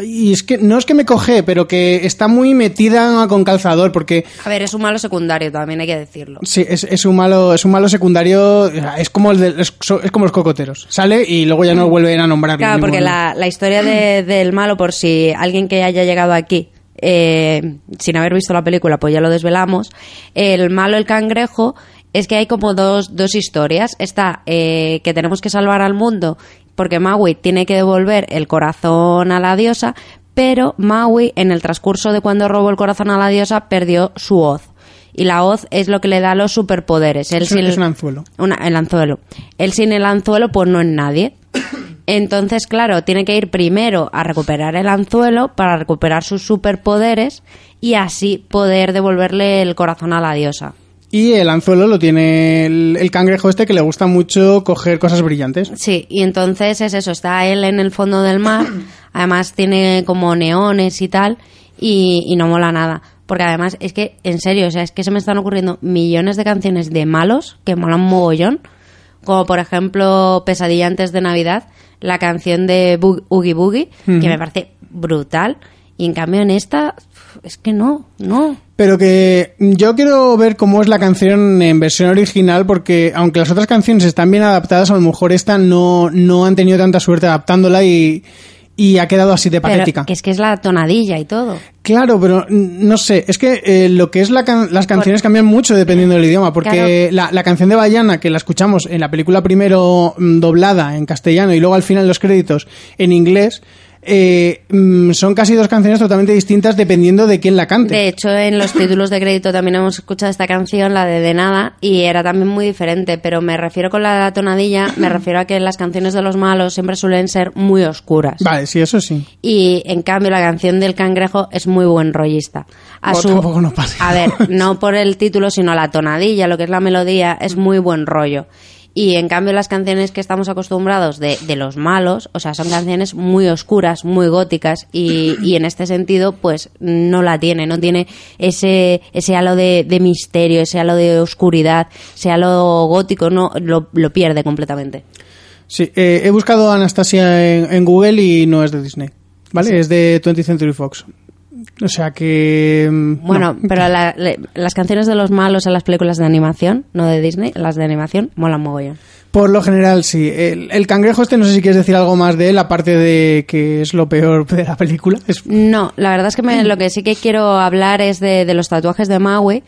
Y es que no es que me coge, pero que está muy metida con calzador, porque A ver, es un malo secundario, también hay que decirlo. Sí, es, es un malo, es un malo secundario, es como el de- es, como los cocoteros. Sale y luego ya no vuelven a nombrarlo. Claro, porque la, la historia de- del malo, por si alguien que haya llegado aquí eh, sin haber visto la película, pues ya lo desvelamos. El malo, el cangrejo, es que hay como dos, dos historias. Está eh, que tenemos que salvar al mundo porque Maui tiene que devolver el corazón a la diosa, pero Maui, en el transcurso de cuando robó el corazón a la diosa, perdió su hoz. Y la hoz es lo que le da los superpoderes. Él Es sin- es un anzuelo. una- el anzuelo. Él sin el anzuelo, pues no es nadie. Entonces, claro, tiene que ir primero a recuperar el anzuelo para recuperar sus superpoderes y así poder devolverle el corazón a la diosa. Y el anzuelo lo tiene el, el cangrejo este que le gusta mucho coger cosas brillantes. Sí, y entonces es eso, está él en el fondo del mar, además tiene como neones y tal, y, y no mola nada. Porque además es que, en serio, o sea, es que se me están ocurriendo millones de canciones de malos que molan mogollón, como por ejemplo Pesadilla antes de Navidad, la canción de Oogie Boogie, que me parece brutal, y en cambio en esta es que no, no. Pero que yo quiero ver cómo es la canción en versión original, porque aunque las otras canciones están bien adaptadas, a lo mejor esta no, no han tenido tanta suerte adaptándola y, y ha quedado así de patética. que es que es la tonadilla y todo. Claro, pero no sé, es que eh, lo que es la las canciones cambian mucho dependiendo del idioma, porque la, la, canción de Bayana, que la escuchamos en la película primero mm, doblada en castellano y luego al final los créditos en inglés, eh, mm, son casi dos canciones totalmente distintas dependiendo de quién la cante. De hecho, en los títulos de crédito también hemos escuchado esta canción, la de De Nada, y era también muy diferente, pero me refiero con la tonadilla, me refiero a que las canciones de los malos siempre suelen ser muy oscuras. Vale, sí, eso sí. Y en cambio la canción del cangrejo es muy buen rollista. A, su, a ver, no por el título, sino la tonadilla, lo que es la melodía, es muy buen rollo. Y en cambio las canciones que estamos acostumbrados de, de los malos, o sea, son canciones muy oscuras, muy góticas y, y, en este sentido pues no la tiene, no tiene ese, ese halo de, de misterio, ese halo de oscuridad, ese halo gótico, no lo, lo pierde completamente. Sí, eh, he buscado a Anastasia en, en, Google y no es de Disney, ¿vale? Sí. Es de 20th Century Fox. O sea que. mm, Bueno, no. pero la, las canciones de los malos en las películas de animación, no de Disney, las de animación, molan mogollón. Por lo general, sí. El, el, cangrejo este, no sé si quieres decir algo más de él, aparte de que es lo peor de la película. Es... No, la verdad es que me, lo que sí que quiero hablar es de, de los tatuajes de Maui.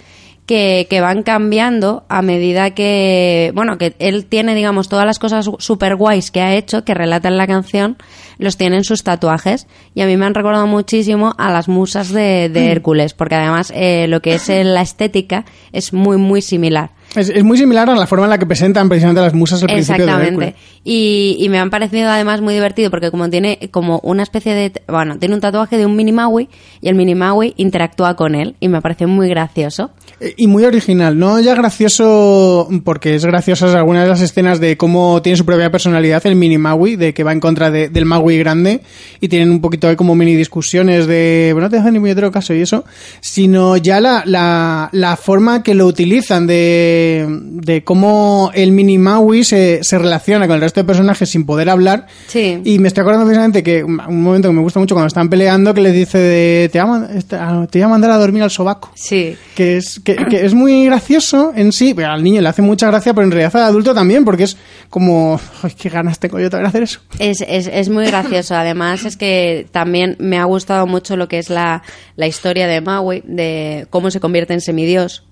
Que, que, van cambiando a medida que, bueno, que él tiene, digamos, todas las cosas super guays que ha hecho, que relata en la canción, los tiene en sus tatuajes. Y a mí me han recordado muchísimo a las musas de, de Hércules, porque además eh, lo que es la estética es muy, muy similar. Es, es, muy similar a la forma en la que presentan precisamente las musas al principio Exactamente. Y, y, me han parecido además muy divertido porque como tiene como una especie de... Bueno, tiene un tatuaje de un mini Maui y el mini Maui interactúa con él y me pareció muy gracioso. Y muy original, ¿no? Ya gracioso porque es graciosas algunas de las escenas de cómo tiene su propia personalidad el mini Maui, de que va en contra de, del Maui grande y tienen un poquito de como mini discusiones de... Bueno, no te hacen ni muy otro caso y eso, sino ya la, la, la forma que lo utilizan de de, cómo el mini Maui se, se, relaciona con el resto de personajes sin poder hablar. Sí. Y me estoy acordando precisamente que un momento que me gusta mucho cuando están peleando que le dice de te voy a, te voy a mandar a dormir al sobaco. Sí. Que es, que, que es muy gracioso en sí, pero al niño le hace mucha gracia, pero en realidad al adulto también, porque es como, ay, qué ganas tengo yo de hacer eso. Es, es, es muy gracioso. Además es que también me ha gustado mucho lo que es la, la historia de Maui, de cómo se convierte en semidios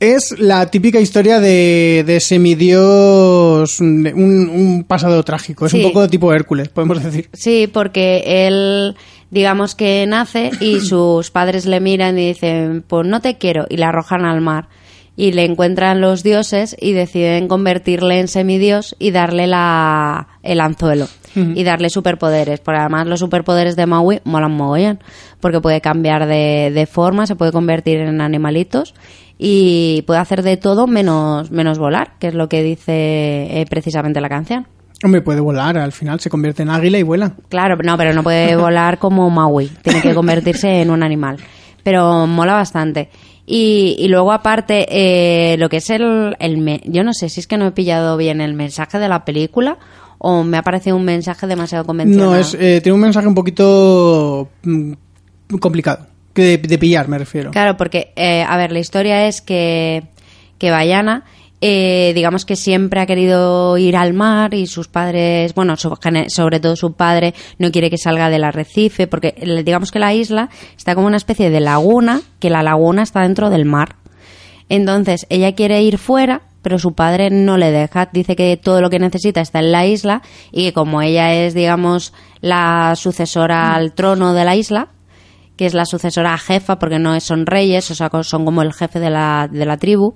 es la típica historia de, de semidios, un, un, pasado trágico. Es sí. un poco tipo Hércules, podemos decir. Sí, porque él, digamos que nace y sus padres le miran y dicen, pues no te quiero, y le arrojan al mar. Y le encuentran los dioses y deciden convertirle en semidios y darle la, el anzuelo. Uh -huh. Y darle superpoderes. Porque además los superpoderes de Maui molan mogollón. Porque puede cambiar de, de forma, se puede convertir en animalitos y puede hacer de todo menos, menos volar, que es lo que dice eh, precisamente la canción. Hombre, puede volar, al final se convierte en águila y vuela. Claro, no, pero no puede volar como Maui, tiene que convertirse en un animal. Pero mola bastante. Y, y luego aparte, eh, lo que es el, el me yo no sé si es que no he pillado bien el mensaje de la película o me ha parecido un mensaje demasiado convencional. No, es, eh, tiene un mensaje un poquito mm, De, pillar, me refiero. Claro, porque, eh, a ver, la historia es que, que Bayana, eh, digamos que siempre ha querido ir al mar y sus padres, bueno, sobre todo su padre, no quiere que salga del arrecife, porque digamos que la isla está como una especie de laguna, que la laguna está dentro del mar. Entonces, ella quiere ir fuera, pero su padre no le deja. Dice que todo lo que necesita está en la isla y que como ella es, digamos, la sucesora al trono de la isla, que es la sucesora jefa, porque no son reyes, o sea, son como el jefe de la, de la tribu,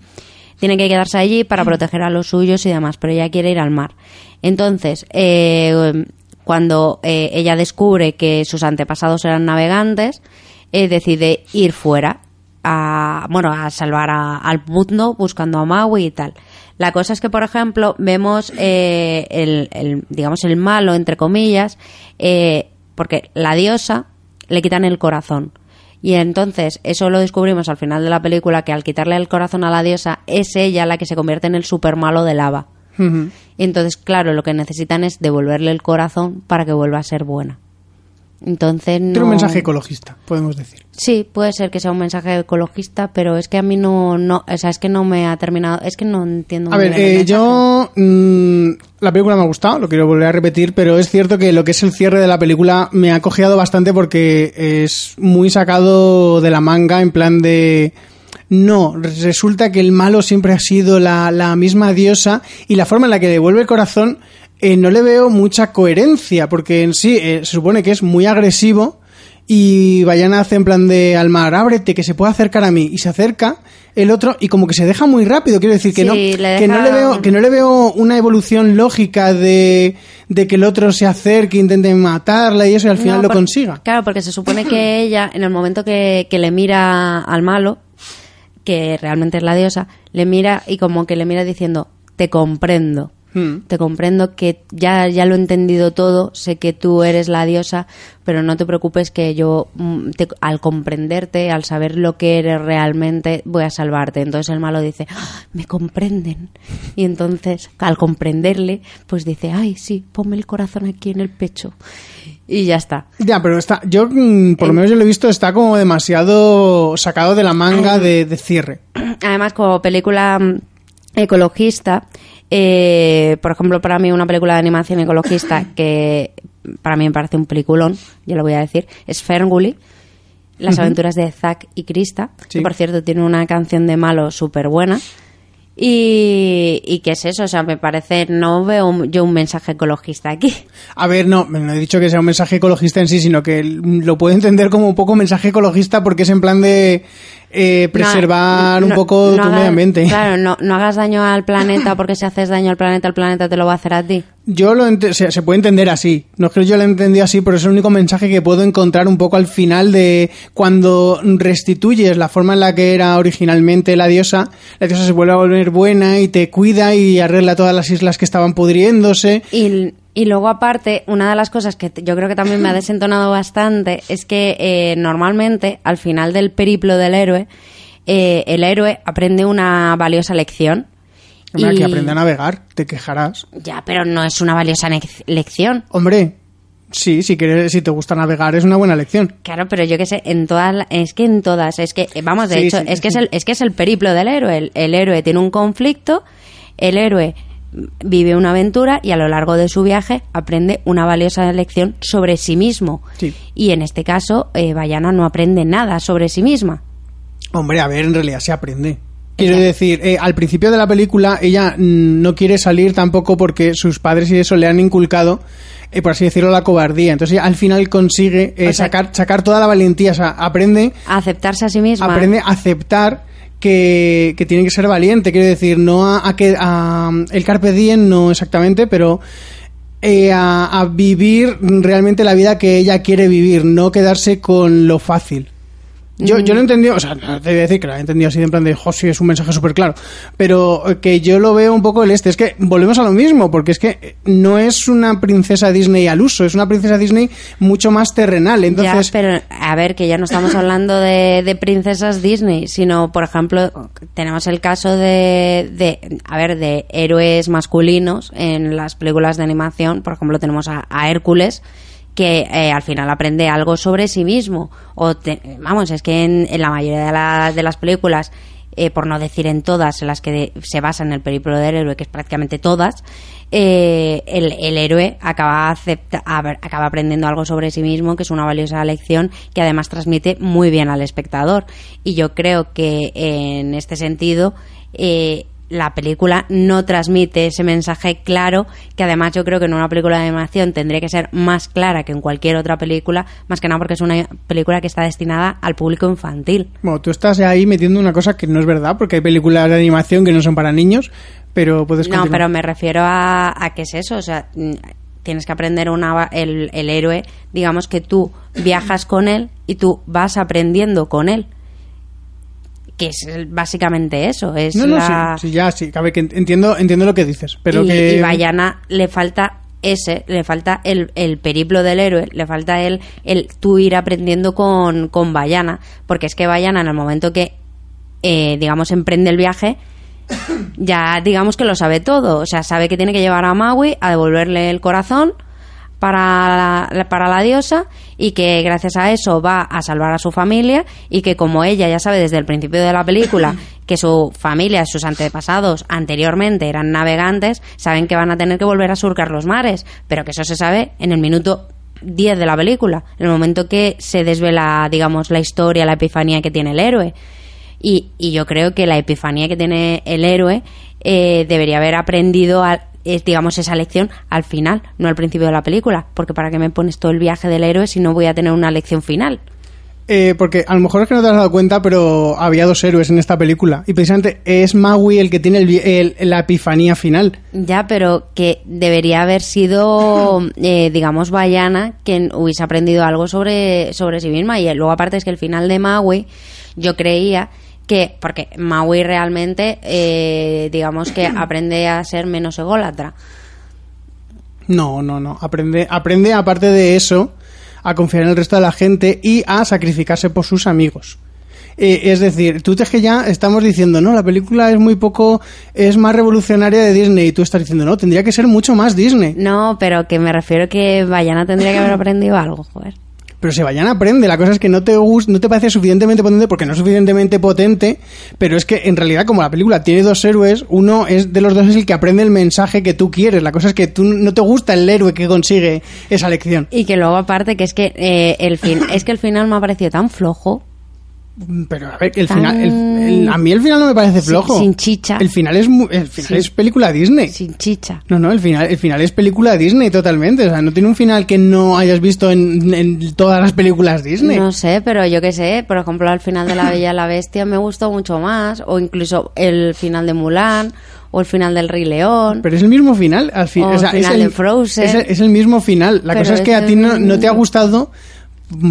tiene que quedarse allí para proteger a los suyos y demás, pero ella quiere ir al mar. Entonces, eh, cuando eh, ella descubre que sus antepasados eran navegantes, eh, decide ir fuera a, bueno, a salvar a, al mundo buscando a Maui y tal. La cosa es que, por ejemplo, vemos el, digamos, el malo, entre comillas, porque la diosa le quitan el corazón. Y entonces, eso lo descubrimos al final de la película, que al quitarle el corazón a la diosa, es ella la que se convierte en el super malo de lava. Ujú. Y entonces, claro, lo que necesitan es devolverle el corazón para que vuelva a ser buena. Entonces no... Tiene un mensaje ecologista, podemos decir. Sí, puede ser que sea un mensaje ecologista, pero es que a mí no, no, o sea, es que no me ha terminado, es que no entiendo. A ver, eh, yo. mm, la película me ha gustado, lo quiero volver a repetir, pero es cierto que lo que es el cierre de la película me ha cojeado bastante porque es muy sacado de la manga en plan de. No, resulta que el malo siempre ha sido la, la misma diosa y la forma en la que devuelve el corazón eh, no le veo mucha coherencia porque en sí eh, se supone que es muy agresivo y Bayana hace en plan de al mar, ábrete, que se pueda acercar a mí. Y se acerca el otro y como que se deja muy rápido. Quiero decir que, Sí, no, le que, no le veo, que no le veo una evolución lógica de, de que el otro se acerque, intente matarla y eso y al final No, lo consiga. Claro, porque se supone que ella, en el momento que, que le mira al malo, que realmente es la diosa, le mira y como que le mira diciendo, te comprendo. Hmm. Te comprendo que ya, ya lo he entendido todo, sé que tú eres la diosa, pero no te preocupes que yo, mm, te- al comprenderte, al saber lo que eres realmente, voy a salvarte. Entonces el malo dice, "Ah, me comprenden. Y entonces, al comprenderle, pues dice, ay, sí, ponme el corazón aquí en el pecho. Y ya está. Ya, pero está, yo mm, por lo Eh. menos yo lo he visto, está como demasiado sacado de la manga de, de cierre. Además, como película mm, ecologista, eh, por ejemplo, para mí una película de animación ecologista que para mí me parece un peliculón, yo lo voy a decir, es Ferngully, Las aventuras de Zack y Krista, Sí. que por cierto tiene una canción de malo súper buena. Y, y qué es eso, o sea, me parece, no veo yo un mensaje ecologista aquí. A ver, no, no he dicho que sea un mensaje ecologista en sí, sino que lo puedo entender como un poco mensaje ecologista porque es en plan de eh, preservar No, un no- poco no tu hagas- medio ambiente. Claro, no, no hagas daño al planeta porque si haces daño al planeta, el planeta te lo va a hacer a ti. Yo lo se, se puede entender así. No es que yo lo entendí así, pero es el único mensaje que puedo encontrar un poco al final de cuando restituyes la forma en la que era originalmente la diosa, la diosa se vuelve a volver buena y te cuida y arregla todas las islas que estaban pudriéndose. Y, y luego aparte, una de las cosas que yo creo que también me ha desentonado bastante es que eh, normalmente al final del periplo del héroe, eh, el héroe aprende una valiosa lección. Hombre, Y- que aprende a navegar, te quejarás. Ya, pero no es una valiosa lección. Hombre, sí, si quieres, si te gusta navegar es una buena lección. Claro, pero yo qué sé, en todas, es que en todas, es que, eh, vamos, de Sí, hecho, sí, es que es el, es que es el periplo del héroe. El, el héroe tiene un conflicto, el héroe vive una aventura y a lo largo de su viaje aprende una valiosa lección sobre sí mismo. Sí. Y en este caso, eh, Bayana no aprende nada sobre sí misma. Hombre, a ver, en realidad se aprende. Quiero decir, eh, al principio de la película ella mm, no quiere salir tampoco porque sus padres y eso le han inculcado, eh, por así decirlo, la cobardía. Entonces ella al final consigue eh, sacar, sacar toda la valentía, o sea, aprende, A aceptarse a sí misma. aprende a aceptar que, que tiene que ser valiente. Quiero decir, no a, a que a, el carpe diem, no exactamente, pero eh, a, a vivir realmente la vida que ella quiere vivir, no quedarse con lo fácil. Yo, yo lo he entendido, o sea, no te voy a decir que lo he entendido así en plan de, jo, sí, es un mensaje súper claro, pero que yo lo veo un poco el este, es que volvemos a lo mismo, porque es que no es una princesa Disney al uso, es una princesa Disney mucho más terrenal, entonces... Ya, pero a ver, que ya no estamos hablando de, de princesas Disney, sino, por ejemplo, tenemos el caso de, de, a ver, de héroes masculinos en las películas de animación. Por ejemplo, tenemos a, a Hércules, que eh, al final aprende algo sobre sí mismo. O te- vamos, es que en, en la mayoría de, la- de las películas, eh, por no decir en todas, en las que de- se basa en el periplo del héroe, que es prácticamente todas, eh, el, héroe acaba, acepta, acaba aprendiendo algo sobre sí mismo, que es una valiosa lección que además transmite muy bien al espectador. Y yo creo que en este sentido, eh, la película no transmite ese mensaje claro, que además yo creo que en una película de animación tendría que ser más clara que en cualquier otra película, más que nada porque es una película que está destinada al público infantil. Bueno, tú estás ahí metiendo una cosa que no es verdad, porque hay películas de animación que no son para niños, pero puedes No, pero me refiero a, a qué es eso, o sea, mm, tienes que aprender una, el, el héroe, digamos que tú viajas con él y tú vas aprendiendo con él. Que es básicamente eso, es No, no, la... sí, sí, ya, sí, cabe que entiendo, entiendo lo que dices, pero y, que... y Bayana le falta ese, le falta el, el periplo del héroe, le falta el, el tú ir aprendiendo con, con Bayana, porque es que Bayana en el momento que, eh, digamos, emprende el viaje, ya digamos que lo sabe todo. O sea, sabe que tiene que llevar a Maui a devolverle el corazón para la, para la diosa y que gracias a eso va a salvar a su familia y que como ella ya sabe desde el principio de la película que su familia, sus antepasados anteriormente eran navegantes, saben que van a tener que volver a surcar los mares, pero que eso se sabe en el minuto 10 de la película, en el momento que se desvela, digamos, la historia, la epifanía que tiene el héroe. Y, y yo creo que la epifanía que tiene el héroe eh, debería haber aprendido a, es, digamos, esa lección al final, no al principio de la película. Porque para qué me pones todo el viaje del héroe si no voy a tener una lección final. Eh, porque a lo mejor es que no te has dado cuenta, pero había dos héroes en esta película. Y precisamente es Maui el que tiene el, la epifanía final. Ya, pero que debería haber sido, eh, digamos, Bayana quien hubiese aprendido algo sobre, sobre sí misma. Y luego, aparte, es que el final de Maui, yo creía que, porque Maui realmente, eh, digamos que aprende a ser menos ególatra. No, no, no. Aprende, aprende aparte de eso, a confiar en el resto de la gente y a sacrificarse por sus amigos. Eh, es decir, tú te que ya estamos diciendo, no, la película es muy poco, es más revolucionaria de Disney y tú estás diciendo, no, tendría que ser mucho más Disney. No, pero que me refiero que Bayana tendría que haber aprendido algo, joder pero se vayan a aprender. La cosa es que no te no te parece suficientemente potente porque no es suficientemente potente, pero es que en realidad como la película tiene dos héroes, uno es de los dos es el que aprende el mensaje que tú quieres. La cosa es que tú no te gusta el héroe que consigue esa lección. Y que luego aparte que es que eh, el fin es que el final me ha parecido tan flojo pero a ver, el final, a mí el final no me parece flojo. Sin, chicha. El final es el final es película Disney. Sin chicha. No, no, el final, el final es película Disney totalmente. O sea, no tiene un final que no hayas visto en, todas las películas Disney. No sé, pero yo qué sé. Por ejemplo, al final de La Bella y la Bestia me gustó mucho más. O incluso el final de Mulan o el final del Rey León. Pero es el mismo final. Al fin, o, el final de Frozen. Es el, mismo final. La cosa es que a ti no, no te ha gustado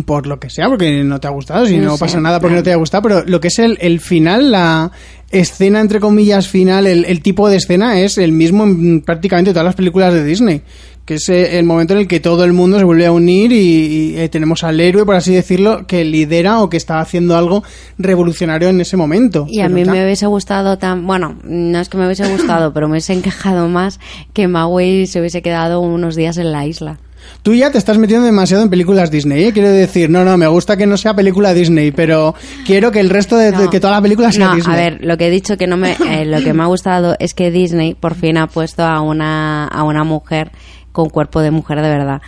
por lo que sea, porque no te ha gustado, si no, pasa nada porque no te ha gustado, pero lo que es el, el final, la escena entre comillas final, el, el, tipo de escena es el mismo en prácticamente todas las películas de Disney, que es eh, el momento en el que todo el mundo se vuelve a unir y, eh, tenemos al héroe, por así decirlo, que lidera o que está haciendo algo revolucionario en ese momento. Y a mí me hubiese gustado tan, bueno, no es que me hubiese gustado, pero me hubiese encajado más que Maui se hubiese quedado unos días en la isla. Tú ya te estás metiendo demasiado en películas Disney, ¿eh? Quiero decir, no, no, me gusta que no sea película Disney, pero quiero que el resto de, que toda la película sea Disney. A ver, lo que he dicho que no me, eh, lo que me ha gustado es que Disney por fin ha puesto a una, a una mujer con cuerpo de mujer de verdad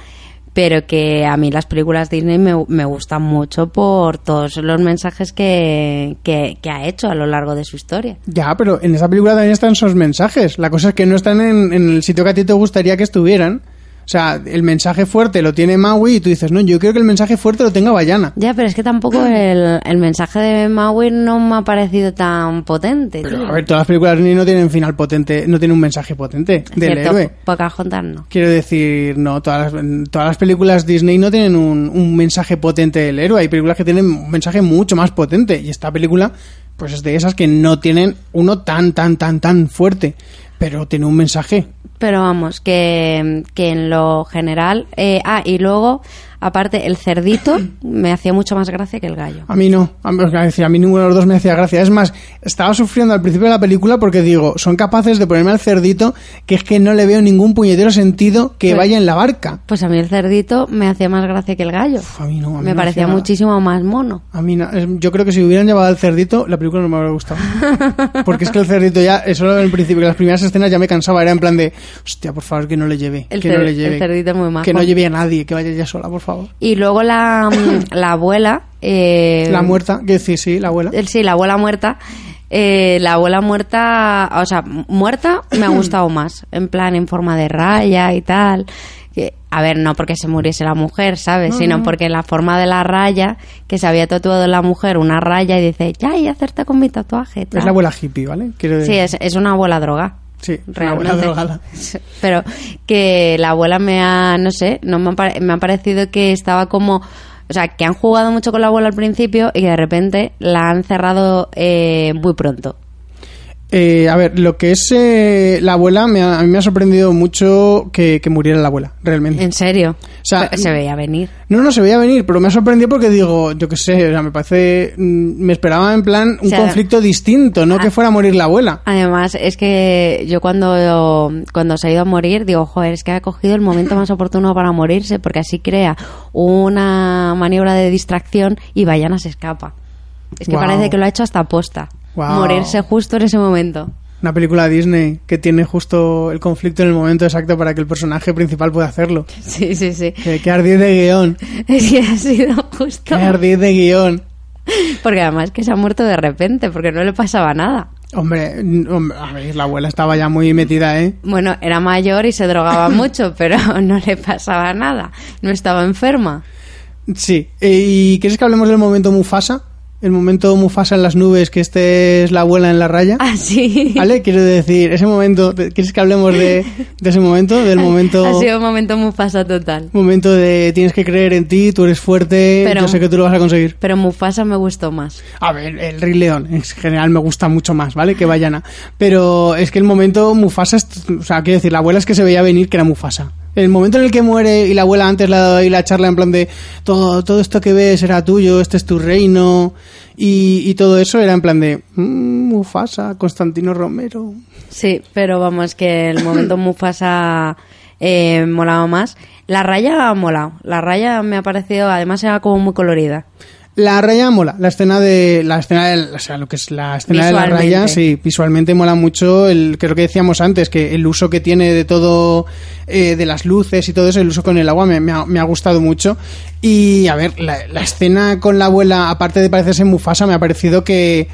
pero que a mí las películas Disney me, me gustan mucho por todos los mensajes que, que, ha hecho a lo largo de su historia. Ya, pero en esa película también están esos mensajes. La cosa es que no están en, en el sitio que a ti te gustaría que estuvieran. O sea, el mensaje fuerte lo tiene Maui y tú dices, no, yo creo que el mensaje fuerte lo tenga Bayana. Ya, pero es que tampoco el, el mensaje de Maui no me ha parecido tan potente. Pero, a ver, todas las películas Disney no tienen final potente, no tienen un mensaje potente del héroe. Pocahontas no. Quiero decir, no, todas las, todas las películas Disney no tienen un, un mensaje potente del héroe. Hay películas que tienen un mensaje mucho más potente. Y esta película, pues es de esas que no tienen uno tan, tan, tan, tan fuerte. Pero tiene un mensaje pero vamos, que, que en lo general. Eh, ah, y luego Aparte, el cerdito me hacía mucho más gracia que el gallo. A mí no. A mí, ninguno de los dos me hacía gracia. Es más, estaba sufriendo al principio de la película porque digo, son capaces de ponerme al cerdito que es que no le veo ningún puñetero sentido que pues vaya en la barca. Pues a mí el cerdito me hacía más gracia que el gallo. a mí no. me parecía muchísimo más mono. A mí no. Yo creo que si hubieran llevado al cerdito, la película no me habría gustado. porque es que el cerdito ya, eso en el principio, que las primeras escenas ya me cansaba. Era en plan de, hostia, por favor, que no le lleve. El, que no le lleve. el cerdito muy Que no lleve a nadie, que vaya ya sola, por favor. Y luego la, mm, la abuela. Eh, la muerta, que sí, sí, la abuela. Sí, la abuela muerta. Eh, la abuela muerta, o sea, muerta me ha gustado más, en plan en forma de raya y tal. a ver, no porque se muriese la mujer, ¿sabes? Sino porque la forma de la raya, que se había tatuado la mujer una raya y dice, ya, y hacerte con mi tatuaje. Es la abuela hippie, ¿vale? Sí, es, es una abuela droga. Sí, realmente. Pero que la abuela me ha, no sé, no me ha, me ha parecido que estaba como o sea, que han jugado mucho con la abuela al principio y que de repente la han cerrado eh, muy pronto. Eh, a ver, lo que es eh, la abuela, me ha- a mí me ha sorprendido mucho que, que muriera la abuela, realmente. En serio. sea, se veía venir. No, no se veía venir, pero me ha sorprendido porque digo, yo qué sé, o sea, me parece. mm, Me esperaba en plan un O sea, conflicto distinto, no que fuera a morir la abuela. Además, es que yo cuando, cuando se ha ido a morir, digo, joder, es que ha cogido el momento más oportuno para morirse, porque así crea una maniobra de distracción y Bayana se escapa. Es que parece que lo ha hecho hasta aposta. Morirse justo en ese momento. Una película Disney que tiene justo el conflicto en el momento exacto para que el personaje principal pueda hacerlo. Sí, sí, sí. Que ardid de guion. Es que ha sido justo. Que ardid de guion. Porque además que se ha muerto de repente, porque no le pasaba nada. Hombre, a ver, la abuela estaba ya muy metida, ¿eh? Bueno, era mayor y se drogaba mucho, pero no le pasaba nada. No estaba enferma. Sí. Eh, ¿Y quieres que hablemos del momento Mufasa? El momento Mufasa en las nubes, que este es la abuela en la raya. Ah, sí. ¿Vale? Quiero decir, ese momento, ¿quieres que hablemos de, de ese momento? Del momento... Ha sido un momento Mufasa total. Momento de tienes que creer en ti, tú eres fuerte, Pero- yo sé que tú lo vas a conseguir. Pero Mufasa me gustó más. A ver, el Rey León en general me gusta mucho más, ¿vale? Que Bayana. Pero es que el momento Mufasa, o sea, quiero decir, la abuela es que se veía venir que era Mufasa. El momento en el que muere y la abuela antes le ha dado ahí la charla en plan de todo, todo esto que ves era tuyo, este es tu reino y, y todo eso era en plan de "Mm, Mufasa, Constantino Romero. Sí, pero vamos, que el momento Mufasa eh, molaba más. La raya ha molado. La raya me ha parecido, además era como muy colorida. La raya mola, la escena de la escena del- o sea, lo que es la escena de la raya, sí, visualmente mola mucho el creo que decíamos antes que el uso que tiene de todo eh, de las luces y todo eso, el uso con el agua me, me ha, me ha gustado mucho. Y a ver, la, la escena con la abuela aparte de parecerse Mufasa me ha parecido que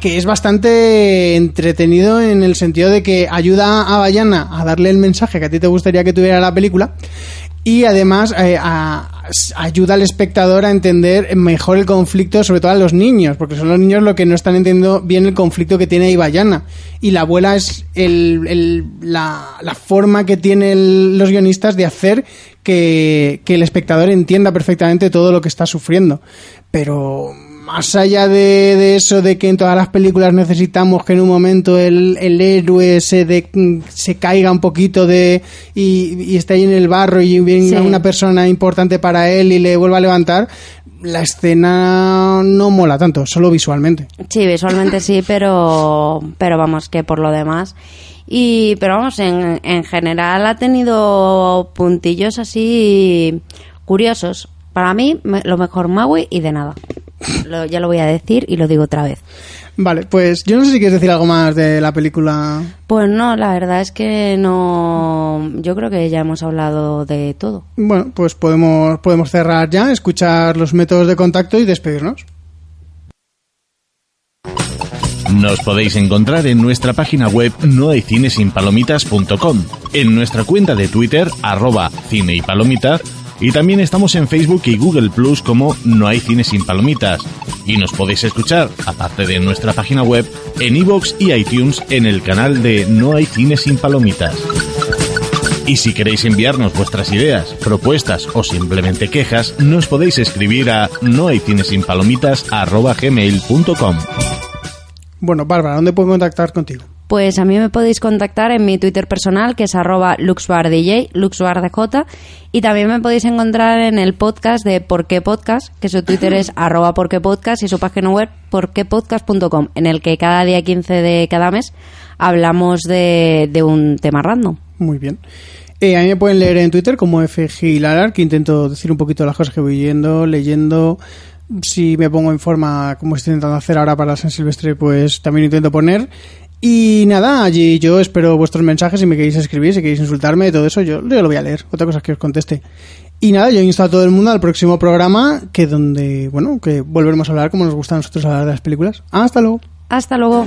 que es bastante entretenido en el sentido de que ayuda a Bayana a darle el mensaje que a ti te gustaría que tuviera la película y además eh, ayuda al espectador a entender mejor el conflicto, sobre todo a los niños, porque son los niños los que no están entendiendo bien el conflicto que tiene Ibayana. Y la abuela es el, la, la forma que tienen los guionistas de hacer que el espectador entienda perfectamente todo lo que está sufriendo. Pero más allá de, de eso, de que en todas las películas necesitamos que en un momento el, el héroe se, de- se caiga un poquito de y, y esté ahí en el barro y Sí. una persona importante para él y le vuelva a levantar, la escena no mola tanto, solo visualmente. Sí, visualmente sí, pero, pero vamos, que por lo demás. Y, pero vamos, en, en general ha tenido puntillos así curiosos. Para mí, me- lo mejor Maui y de nada. Lo- ya lo voy a decir y lo digo otra vez. Vale, pues yo no sé si quieres decir algo más de la película. Pues no, la verdad es que no. Yo creo que ya hemos hablado de todo. Bueno, pues podemos, podemos cerrar ya, escuchar los métodos de contacto y despedirnos. Nos podéis encontrar en nuestra página web nohaycinesinpalomitas.com, en nuestra cuenta de Twitter, arroba cine y palomitas, y también estamos en Facebook y Google Plus como No hay cine sin palomitas. Y nos podéis escuchar, aparte de nuestra página web, en iVoox y iTunes en el canal de No hay cine sin palomitas. Y si queréis enviarnos vuestras ideas, propuestas o simplemente quejas, nos podéis escribir a nohaycinesinpalomitas.gmail.com Bueno, Bárbara, ¿dónde puedo contactar contigo? Pues a mí me podéis contactar en mi Twitter personal, que es arroba luxbardj, luxbardj, y también me podéis encontrar en el podcast de Por qué Podcast, que su Twitter es arroba por qué podcast y su página web porquepodcast.com, en el que cada día 15 de cada mes hablamos de, de un tema random. Muy bien. Eh, a mí me pueden leer en Twitter como FGLarar, que intento decir un poquito las cosas que voy yendo, leyendo. Si me pongo en forma, como estoy intentando hacer ahora para San Silvestre, pues también intento poner. Y nada, allí yo espero vuestros mensajes. Si me queréis escribir, si queréis insultarme, todo eso, yo, yo lo voy a leer. Otra cosa es que os conteste. Y nada, yo insto a todo el mundo al próximo programa, que donde, bueno, que volveremos a hablar como nos gusta a nosotros hablar de las películas. Hasta luego. Hasta luego.